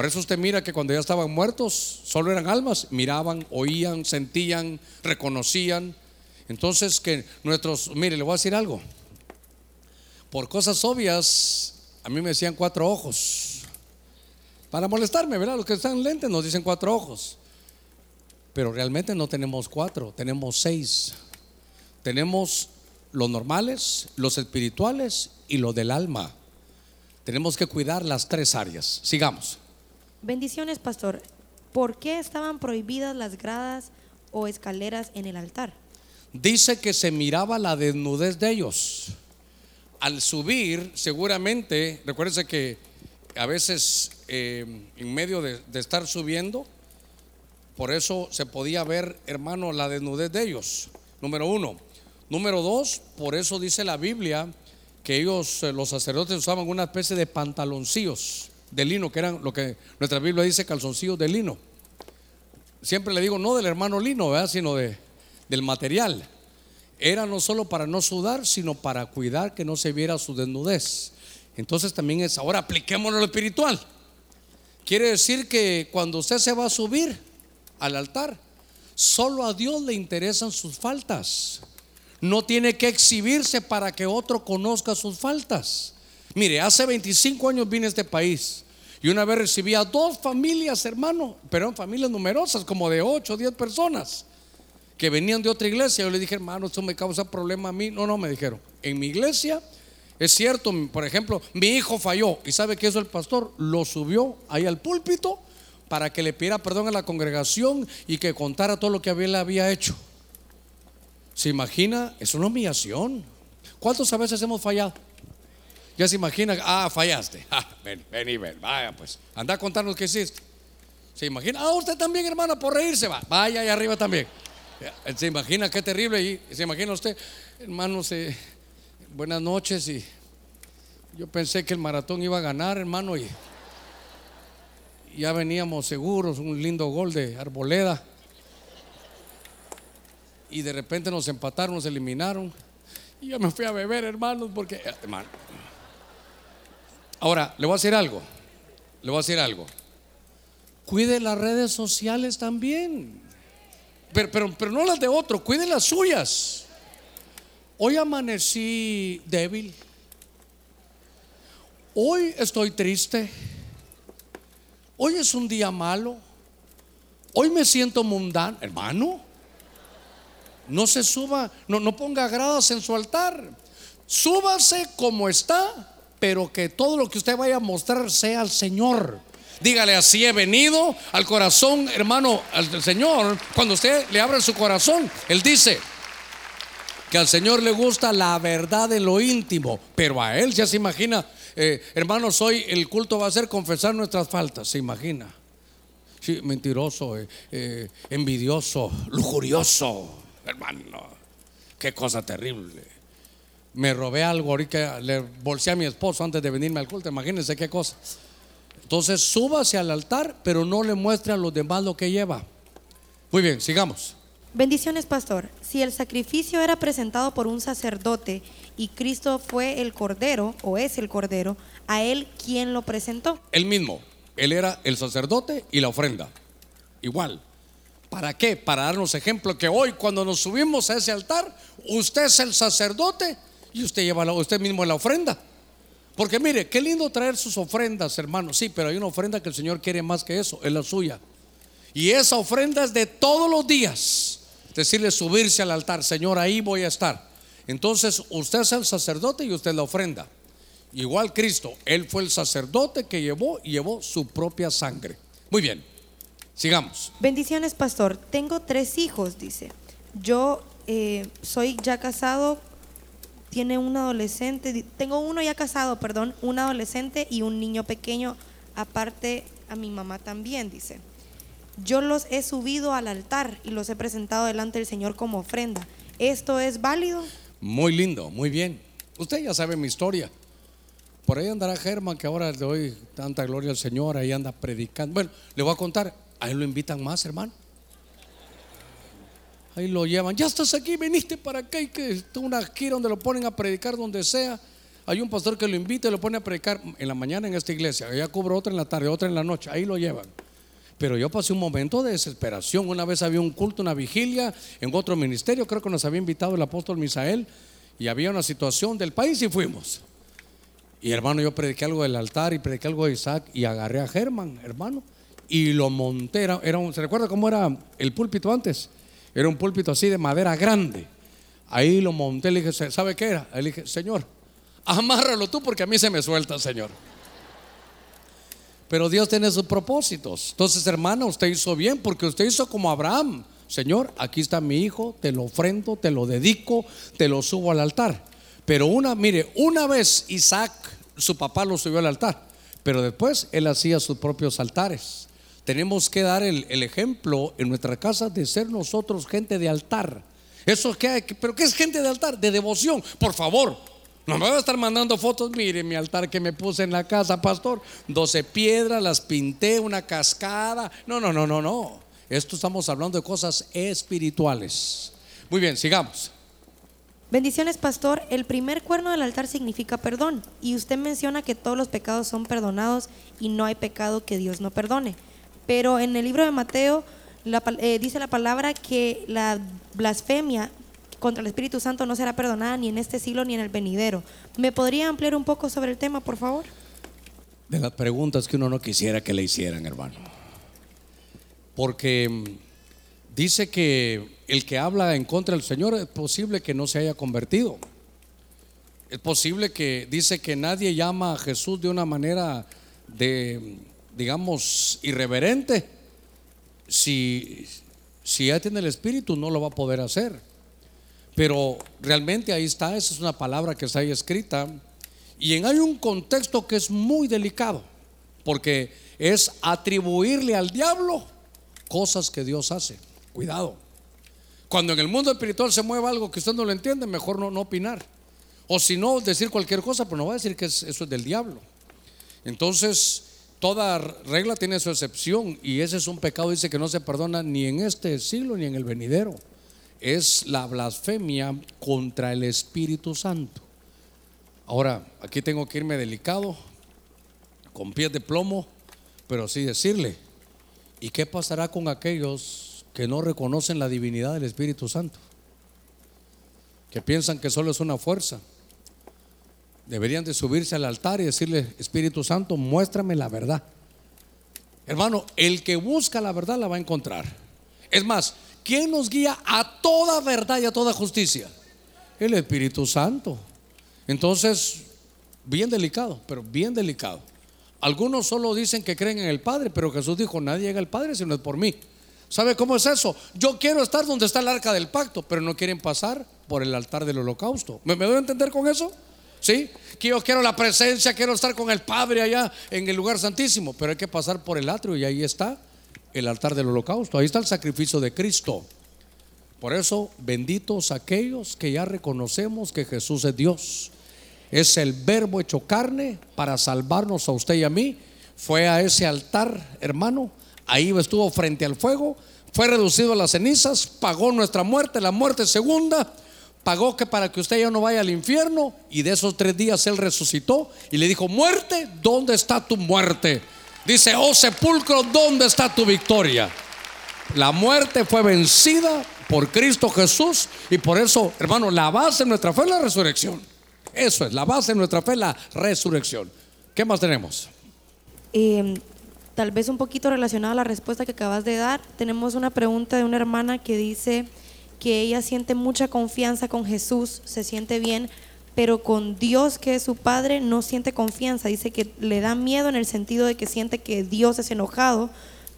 Por eso usted mira que cuando ya estaban muertos, solo eran almas, miraban, oían, sentían, reconocían. Entonces que nuestros, mire, le voy a decir algo por cosas obvias, a mí me decían cuatro ojos. Para molestarme, ¿verdad? Los que están lentes nos dicen cuatro ojos. Pero realmente no tenemos cuatro, tenemos seis. Tenemos los normales, los espirituales y lo del alma. Tenemos que cuidar las tres áreas. Sigamos. Bendiciones, pastor. ¿Por qué estaban prohibidas las gradas o escaleras en el altar? Dice que se miraba la desnudez de ellos al subir, seguramente, recuérdense que a veces eh, en medio de, estar subiendo, por eso se podía ver, hermano, la desnudez de ellos. Número uno. Número dos, por eso dice la Biblia que ellos, eh, los sacerdotes, usaban una especie de pantaloncillos de lino, que eran lo que nuestra Biblia dice calzoncillos de lino. Siempre le digo, no del hermano lino, sino de, del material era no solo para no sudar, sino para cuidar que no se viera su desnudez. Entonces también es, ahora apliquémoslo lo espiritual. Quiere decir que cuando usted se va a subir al altar, solo a Dios le interesan sus faltas. No tiene que exhibirse para que otro conozca sus faltas. Mire, hace 25 años vine a este país y una vez recibí a dos familias, hermano, pero eran familias numerosas, como de 8 o 10 personas que venían de otra iglesia. Yo le dije, hermano, esto me causa problema a mí. No, no, me dijeron. En mi iglesia Es cierto, por ejemplo, mi hijo falló y sabe que eso el pastor lo subió ahí al púlpito para que le pidiera perdón a la congregación y que contara todo lo que él había hecho. ¿Se imagina? Es una humillación. ¿Cuántos a veces hemos fallado? Ya se imagina, ah, fallaste. Ah, ven, ven y ven, vaya pues, anda a contarnos qué hiciste. Se imagina, ah, usted también, hermana, por reírse va. Vaya ahí arriba también. Se imagina qué terrible. Y se imagina usted, hermano, buenas noches. Y yo pensé que el maratón iba a ganar, hermano. Y ya veníamos seguros, un lindo gol de Arboleda. Y de repente nos empataron, nos eliminaron. Y yo me fui a beber, hermanos, porque, hermano. Ahora, le voy a decir algo. Le voy a decir algo. Cuide las redes sociales también. Pero, pero, pero no las de otro, cuide las suyas. Hoy amanecí débil. Hoy estoy triste. Hoy es un día malo. Hoy me siento mundano. Hermano, no se suba, no, no ponga gradas en su altar. Súbase como está, pero que todo lo que usted vaya a mostrar sea al Señor. Dígale así he venido al corazón, hermano, al Señor. Cuando usted le abre su corazón, Él dice que al Señor le gusta la verdad de lo íntimo, pero a Él ya se imagina, eh, hermanos, hoy el culto va a ser confesar nuestras faltas, se imagina. Mentiroso, eh, eh, envidioso, lujurioso, hermano, qué cosa terrible. Me robé algo ahorita, le bolsé a mi esposo antes de venirme al culto, imagínense qué cosa. Entonces súbase al altar, pero no le muestre a los demás lo que lleva. Muy bien, sigamos. Bendiciones, pastor. Si el sacrificio era presentado por un sacerdote y Cristo fue el cordero o es el cordero, ¿a él quién lo presentó? Él mismo. Él era el sacerdote y la ofrenda. Igual. ¿Para qué? Para darnos ejemplo que hoy cuando nos subimos a ese altar, usted es el sacerdote y usted lleva usted mismo la ofrenda. Porque mire, qué lindo traer sus ofrendas, hermanos. Sí, pero hay una ofrenda que el Señor quiere más que eso, es la suya. Y esa ofrenda es de todos los días. Decirle subirse al altar, Señor, ahí voy a estar. Entonces, usted es el sacerdote y usted la ofrenda. Igual Cristo, Él fue el sacerdote que llevó y llevó su propia sangre. Muy bien, sigamos. Bendiciones, pastor. Tengo tres hijos, dice. Yo eh, soy ya casado tiene un adolescente, tengo uno ya casado, perdón, un adolescente y un niño pequeño, aparte a mi mamá también, dice. Yo los he subido al altar y los he presentado delante del Señor como ofrenda. ¿Esto es válido? Muy lindo, muy bien. Usted ya sabe mi historia. Por ahí andará Germán, que ahora le doy tanta gloria al Señor, ahí anda predicando. Bueno, le voy a contar, a él lo invitan más, hermano. Ahí lo llevan, ya estás aquí, viniste para acá y que está una gira donde lo ponen a predicar donde sea. Hay un pastor que lo invita y lo pone a predicar en la mañana en esta iglesia, allá cubro otra en la tarde, otra en la noche, ahí lo llevan. Pero yo pasé un momento de desesperación. Una vez había un culto, una vigilia en otro ministerio, creo que nos había invitado el apóstol Misael, y había una situación del país y fuimos. Y hermano, yo prediqué algo del altar y prediqué algo de Isaac y agarré a Germán, hermano, y lo monté. Era, ¿Se recuerda cómo era el púlpito antes? Era un púlpito así de madera grande. Ahí lo monté, le dije, ¿sabe qué era? Le dije, Señor, amárralo tú porque a mí se me suelta, Señor. Pero Dios tiene sus propósitos. Entonces, hermano, usted hizo bien porque usted hizo como Abraham. Señor, aquí está mi hijo, te lo ofrendo, te lo dedico, te lo subo al altar. Pero una, mire, una vez Isaac, su papá lo subió al altar, pero después él hacía sus propios altares. Tenemos que dar el, ejemplo en nuestra casa de ser nosotros gente de altar. Eso que hay, pero ¿qué es gente de altar? De devoción. Por favor, no me voy a estar mandando fotos. Mire mi altar que me puse en la casa, pastor. 12 piedras, las pinté, una cascada. No, no, no, no, no. Esto estamos hablando de cosas espirituales. Muy bien, sigamos. Bendiciones, pastor. El primer cuerno del altar significa perdón. Y usted menciona que todos los pecados son perdonados y no hay pecado que Dios no perdone. Pero en el libro de Mateo eh, dice la palabra que la blasfemia contra el Espíritu Santo no será perdonada ni en este siglo ni en el venidero. ¿Me podría ampliar un poco sobre el tema, por favor? De las preguntas que uno no quisiera que le hicieran, hermano. Porque mm, dice que el que habla en contra del Señor es posible que no se haya convertido. Es posible que dice que nadie llama a Jesús de una manera de, digamos, irreverente. Si, si ya tiene el Espíritu, no lo va a poder hacer. Pero realmente ahí está, esa es una palabra que está ahí escrita. Y en hay un contexto que es muy delicado, porque es atribuirle al diablo cosas que Dios hace. Cuidado. Cuando en el mundo espiritual se mueve algo que usted no lo entiende, mejor no, no opinar. O si no, decir cualquier cosa, pero no va a decir que eso es del diablo. Entonces, toda regla tiene su excepción y ese es un pecado, dice que no se perdona ni en este siglo ni en el venidero. Es la blasfemia contra el Espíritu Santo. Ahora, aquí tengo que irme delicado, con pies de plomo, pero sí decirle, ¿y qué pasará con aquellos que no reconocen la divinidad del Espíritu Santo? Que piensan que solo es una fuerza. Deberían de subirse al altar y decirle, Espíritu Santo, muéstrame la verdad. Hermano, el que busca la verdad la va a encontrar. Es más, ¿quién nos guía a toda verdad y a toda justicia? El Espíritu Santo. Entonces, bien delicado, pero bien delicado. Algunos solo dicen que creen en el Padre, pero Jesús dijo, nadie llega al Padre si no es por mí. ¿Sabe cómo es eso? Yo quiero estar donde está el arca del pacto, pero no quieren pasar por el altar del holocausto. ¿Me, me doy a entender con eso? ¿Sí? Que yo quiero la presencia, quiero estar con el Padre allá en el lugar santísimo, pero hay que pasar por el atrio y ahí está el altar del holocausto, ahí está el sacrificio de Cristo. Por eso, benditos aquellos que ya reconocemos que Jesús es Dios es el verbo hecho carne para salvarnos a usted y a mí. Fue a ese altar, hermano, ahí estuvo frente al fuego, fue reducido a las cenizas, pagó nuestra muerte, la muerte segunda, pagó que para que usted ya no vaya al infierno y de esos tres días él resucitó y le dijo, muerte, ¿dónde está tu muerte? Dice, oh sepulcro, ¿dónde está tu victoria? La muerte fue vencida por Cristo Jesús y por eso, hermano, la base de nuestra fe es la resurrección. Eso es la base de nuestra fe, la resurrección. ¿Qué más tenemos? Eh, tal vez un poquito relacionado a la respuesta que acabas de dar, tenemos una pregunta de una hermana que dice que ella siente mucha confianza con Jesús, se siente bien, pero con Dios que es su Padre no siente confianza. Dice que le da miedo en el sentido de que siente que Dios es enojado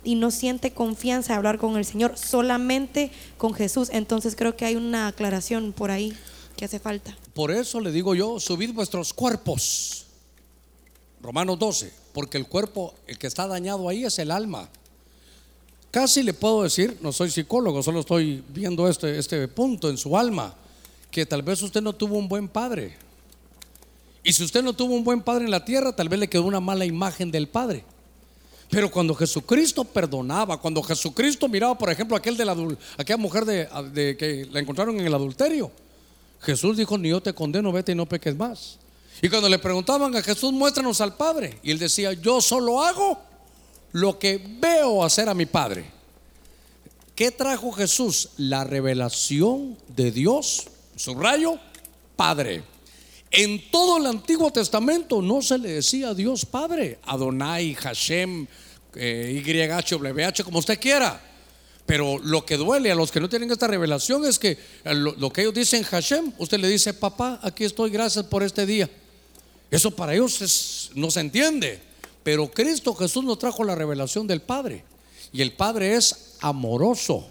y no siente confianza de hablar con el Señor, solamente con Jesús. Entonces creo que hay una aclaración por ahí que hace falta. Por eso le digo yo, subid vuestros cuerpos. Romanos 12, porque el cuerpo, el que está dañado ahí es el alma. Casi le puedo decir, no soy psicólogo, solo estoy viendo este, este punto en su alma, que tal vez usted no tuvo un buen padre. Y si usted no tuvo un buen padre en la tierra, tal vez le quedó una mala imagen del padre. Pero cuando Jesucristo perdonaba, cuando Jesucristo miraba, por ejemplo, aquel de la, aquella mujer de, que la encontraron en el adulterio, Jesús dijo, ni yo te condeno, vete y no peques más. Y cuando le preguntaban a Jesús, muéstranos al Padre. Y él decía, yo solo hago lo que veo hacer a mi Padre. ¿Qué trajo Jesús? La revelación de Dios, subrayo, Padre. En todo el Antiguo Testamento no se le decía Dios Padre, Adonai, Hashem, eh, YHWH, como usted quiera. Pero lo que duele a los que no tienen esta revelación es que eh, lo, que ellos dicen Hashem, usted le dice, papá, aquí estoy, gracias por este día. Eso para ellos no se entiende. Pero Cristo Jesús nos trajo la revelación del Padre. Y el Padre es amoroso.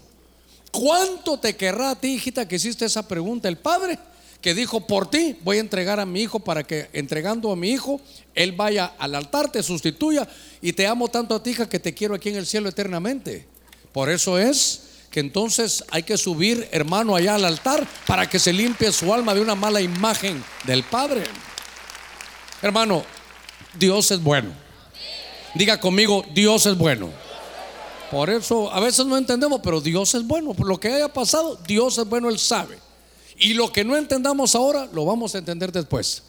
¿Cuánto te querrá a ti, hijita, que hiciste esa pregunta? El Padre que dijo, por ti voy a entregar a mi hijo para que entregando a mi hijo, él vaya al altar, te sustituya y te amo tanto a ti, hija, que te quiero aquí en el cielo eternamente. Por eso es que entonces hay que subir, hermano, allá al altar para que se limpie su alma de una mala imagen del Padre. Hermano, Dios es bueno. Diga conmigo, Dios es bueno. Por eso a veces no entendemos, pero Dios es bueno. Por lo que haya pasado, Dios es bueno, Él sabe. Y lo que no entendamos ahora, lo vamos a entender después.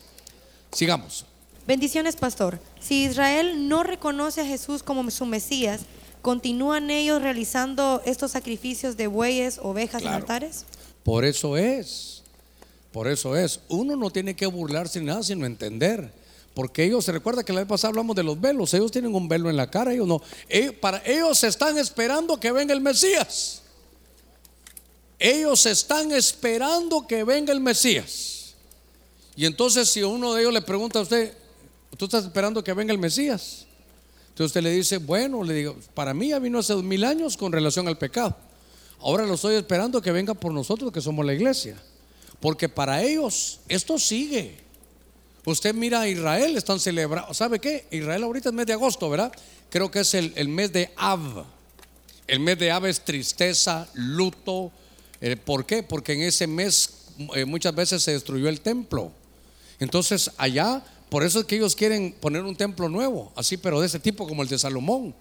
Sigamos. Bendiciones, pastor. Si Israel no reconoce a Jesús como su Mesías, ¿Continúan ellos realizando estos sacrificios de bueyes, ovejas y altares? Por eso es, por eso es. Uno no tiene que burlarse ni nada, sino entender. Porque ellos, se recuerda que la vez pasada hablamos de los velos, ellos tienen un velo en la cara, ellos no. Eh, para, ellos están esperando que venga el Mesías. Ellos están esperando que venga el Mesías. Y entonces si uno de ellos le pregunta a usted, ¿tú estás esperando que venga el Mesías? Entonces usted le dice, bueno, le digo, para mí ya vino hace dos mil años con relación al pecado. Ahora lo estoy esperando que venga por nosotros que somos la iglesia. Porque para ellos esto sigue. Usted mira a Israel, están celebrando. ¿Sabe qué? Israel ahorita es mes de agosto, ¿verdad? Creo que es el, el mes de Av. El mes de Av es tristeza, luto. Eh, ¿Por qué? Porque en ese mes eh, muchas veces se destruyó el templo. Entonces allá, por eso es que ellos quieren poner un templo nuevo, así, pero de ese tipo como el de Salomón.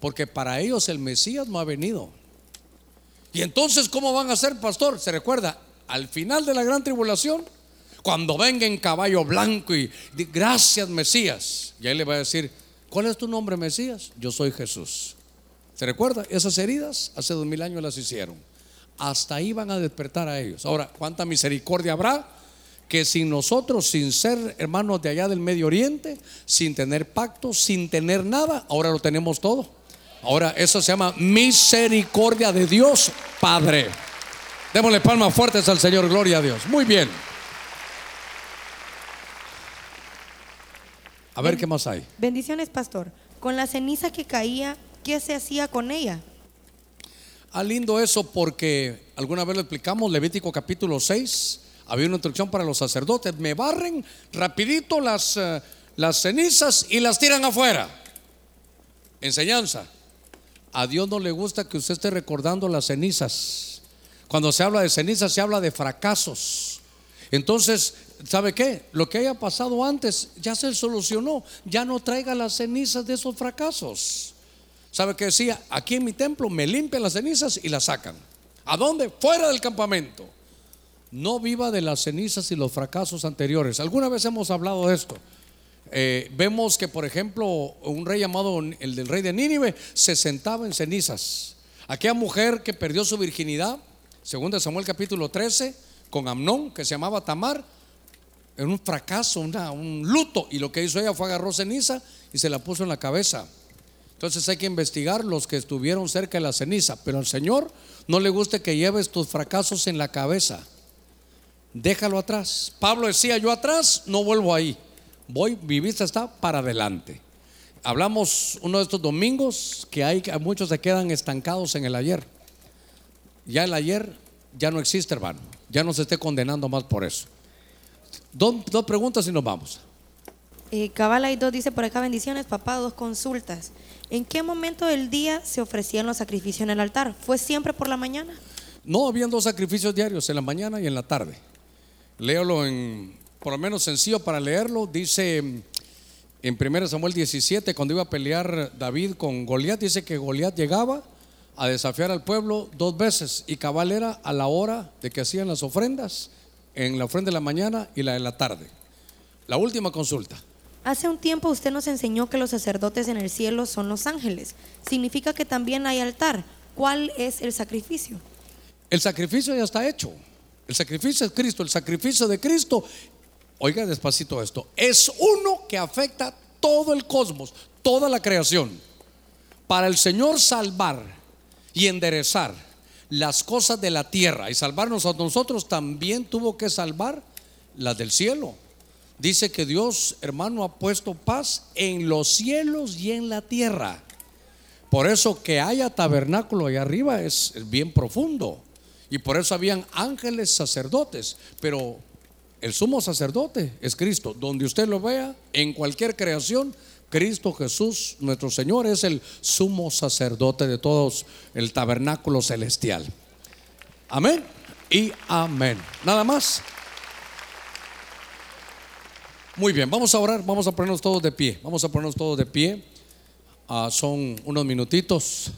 Porque para ellos el Mesías no ha venido. Y entonces, ¿cómo van a hacer, pastor? Se recuerda, al final de la gran tribulación, cuando venga en caballo blanco y gracias Mesías, y ahí le va a decir, ¿cuál es tu nombre Mesías? Yo soy Jesús. ¿Se recuerda? Esas heridas hace dos mil años las hicieron. Hasta ahí van a despertar a ellos. Ahora, ¿cuánta misericordia habrá? Que sin nosotros, sin ser hermanos de allá del Medio Oriente, sin tener pacto, sin tener nada, ahora lo tenemos todo. Ahora, eso se llama misericordia de Dios Padre. Démosle palmas fuertes al Señor, gloria a Dios. Muy bien. A ver qué más hay. Bendiciones, pastor. Con la ceniza que caía, ¿qué se hacía con ella? Ah, lindo eso porque alguna vez lo explicamos, Levítico capítulo 6, había una instrucción para los sacerdotes, me barren rapidito las, eh, las cenizas y las tiran afuera. Enseñanza. A Dios no le gusta que usted esté recordando las cenizas. Cuando se habla de cenizas se habla de fracasos. Entonces, ¿sabe qué? Lo que haya pasado antes ya se solucionó. Ya no traiga las cenizas de esos fracasos. ¿Sabe qué decía? Aquí en mi templo me limpian las cenizas y las sacan. ¿A dónde? Fuera del campamento. No viva de las cenizas y los fracasos anteriores. Alguna vez hemos hablado de esto. Eh, vemos que, por ejemplo, un rey llamado el del rey de Nínive se sentaba en cenizas. Aquella mujer que perdió su virginidad, según Samuel capítulo 13, con Amnón, que se llamaba Tamar, en un fracaso, una- un luto. Y lo que hizo ella fue agarró ceniza y se la puso en la cabeza. Entonces hay que investigar los que estuvieron cerca de la ceniza. Pero al Señor no le gusta que lleves tus fracasos en la cabeza. Déjalo atrás. Pablo decía, yo atrás no vuelvo ahí. Voy, mi vista está para adelante. Hablamos uno de estos domingos que hay muchos se quedan estancados en el ayer. Ya el ayer ya no existe, hermano. Ya no se esté condenando más por eso. Dos, dos preguntas y nos vamos. Eh, Cabala y dos dice por acá bendiciones, papá, dos consultas. ¿En qué momento del día se ofrecían los sacrificios en el altar? ¿Fue siempre por la mañana? No, habían dos sacrificios diarios, en la mañana y en la tarde. Léalo en, por lo menos sencillo para leerlo, dice en 1 Samuel 17, cuando iba a pelear David con Goliat, dice que Goliat llegaba a desafiar al pueblo dos veces y cabal era a la hora de que hacían las ofrendas, en la ofrenda de la mañana y la de la tarde. La última consulta. Hace un tiempo usted nos enseñó que los sacerdotes en el cielo son los ángeles. Significa que también hay altar. ¿Cuál es el sacrificio? El sacrificio ya está hecho. El sacrificio es Cristo. El sacrificio de Cristo, oiga despacito esto, es uno que afecta todo el cosmos, toda la creación. Para el Señor salvar y enderezar las cosas de la tierra y salvarnos a nosotros, también tuvo que salvar las del cielo. Dice que Dios, hermano, ha puesto paz en los cielos y en la tierra. Por eso que haya tabernáculo allá arriba es, bien profundo. Y por eso habían ángeles sacerdotes. Pero el sumo sacerdote es Cristo. Donde usted lo vea, en cualquier creación, Cristo Jesús, nuestro Señor, es el sumo sacerdote de todos, el tabernáculo celestial. Amén y amén. Nada más. Muy bien, vamos a orar, vamos a ponernos todos de pie. Vamos a ponernos todos de pie. Ah, son unos minutitos.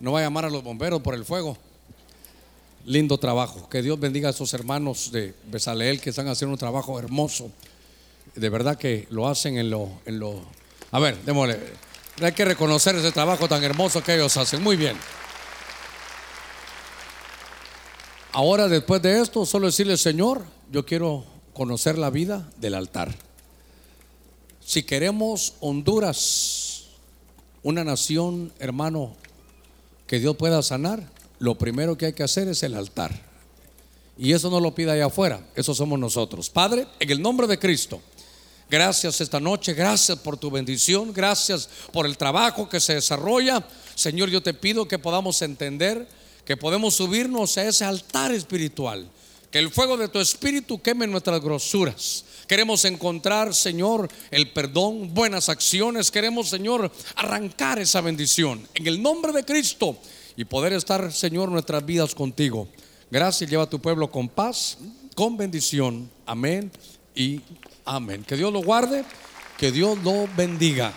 No va a llamar a los bomberos por el fuego. Lindo trabajo. Que Dios bendiga a esos hermanos de Besaleel que están haciendo un trabajo hermoso. De verdad que lo hacen en lo, en lo. A ver, démosle. Hay que reconocer ese trabajo tan hermoso que ellos hacen. Muy bien. Ahora, después de esto, solo decirle, Señor, yo quiero conocer la vida del altar. Si queremos Honduras, una nación, hermano, que Dios pueda sanar, lo primero que hay que hacer es el altar. Y eso no lo pida allá afuera, eso somos nosotros. Padre, en el nombre de Cristo. Gracias esta noche, gracias por tu bendición, gracias por el trabajo que se desarrolla. Señor, yo te pido que podamos entender que podemos subirnos a ese altar espiritual, que el fuego de tu espíritu queme nuestras grosuras. Queremos encontrar, Señor, el perdón, buenas acciones. Queremos, Señor, arrancar esa bendición en el nombre de Cristo y poder estar, Señor, nuestras vidas contigo. Gracias, lleva a tu pueblo con paz, con bendición. Amén y amén. Que Dios lo guarde, que Dios lo bendiga.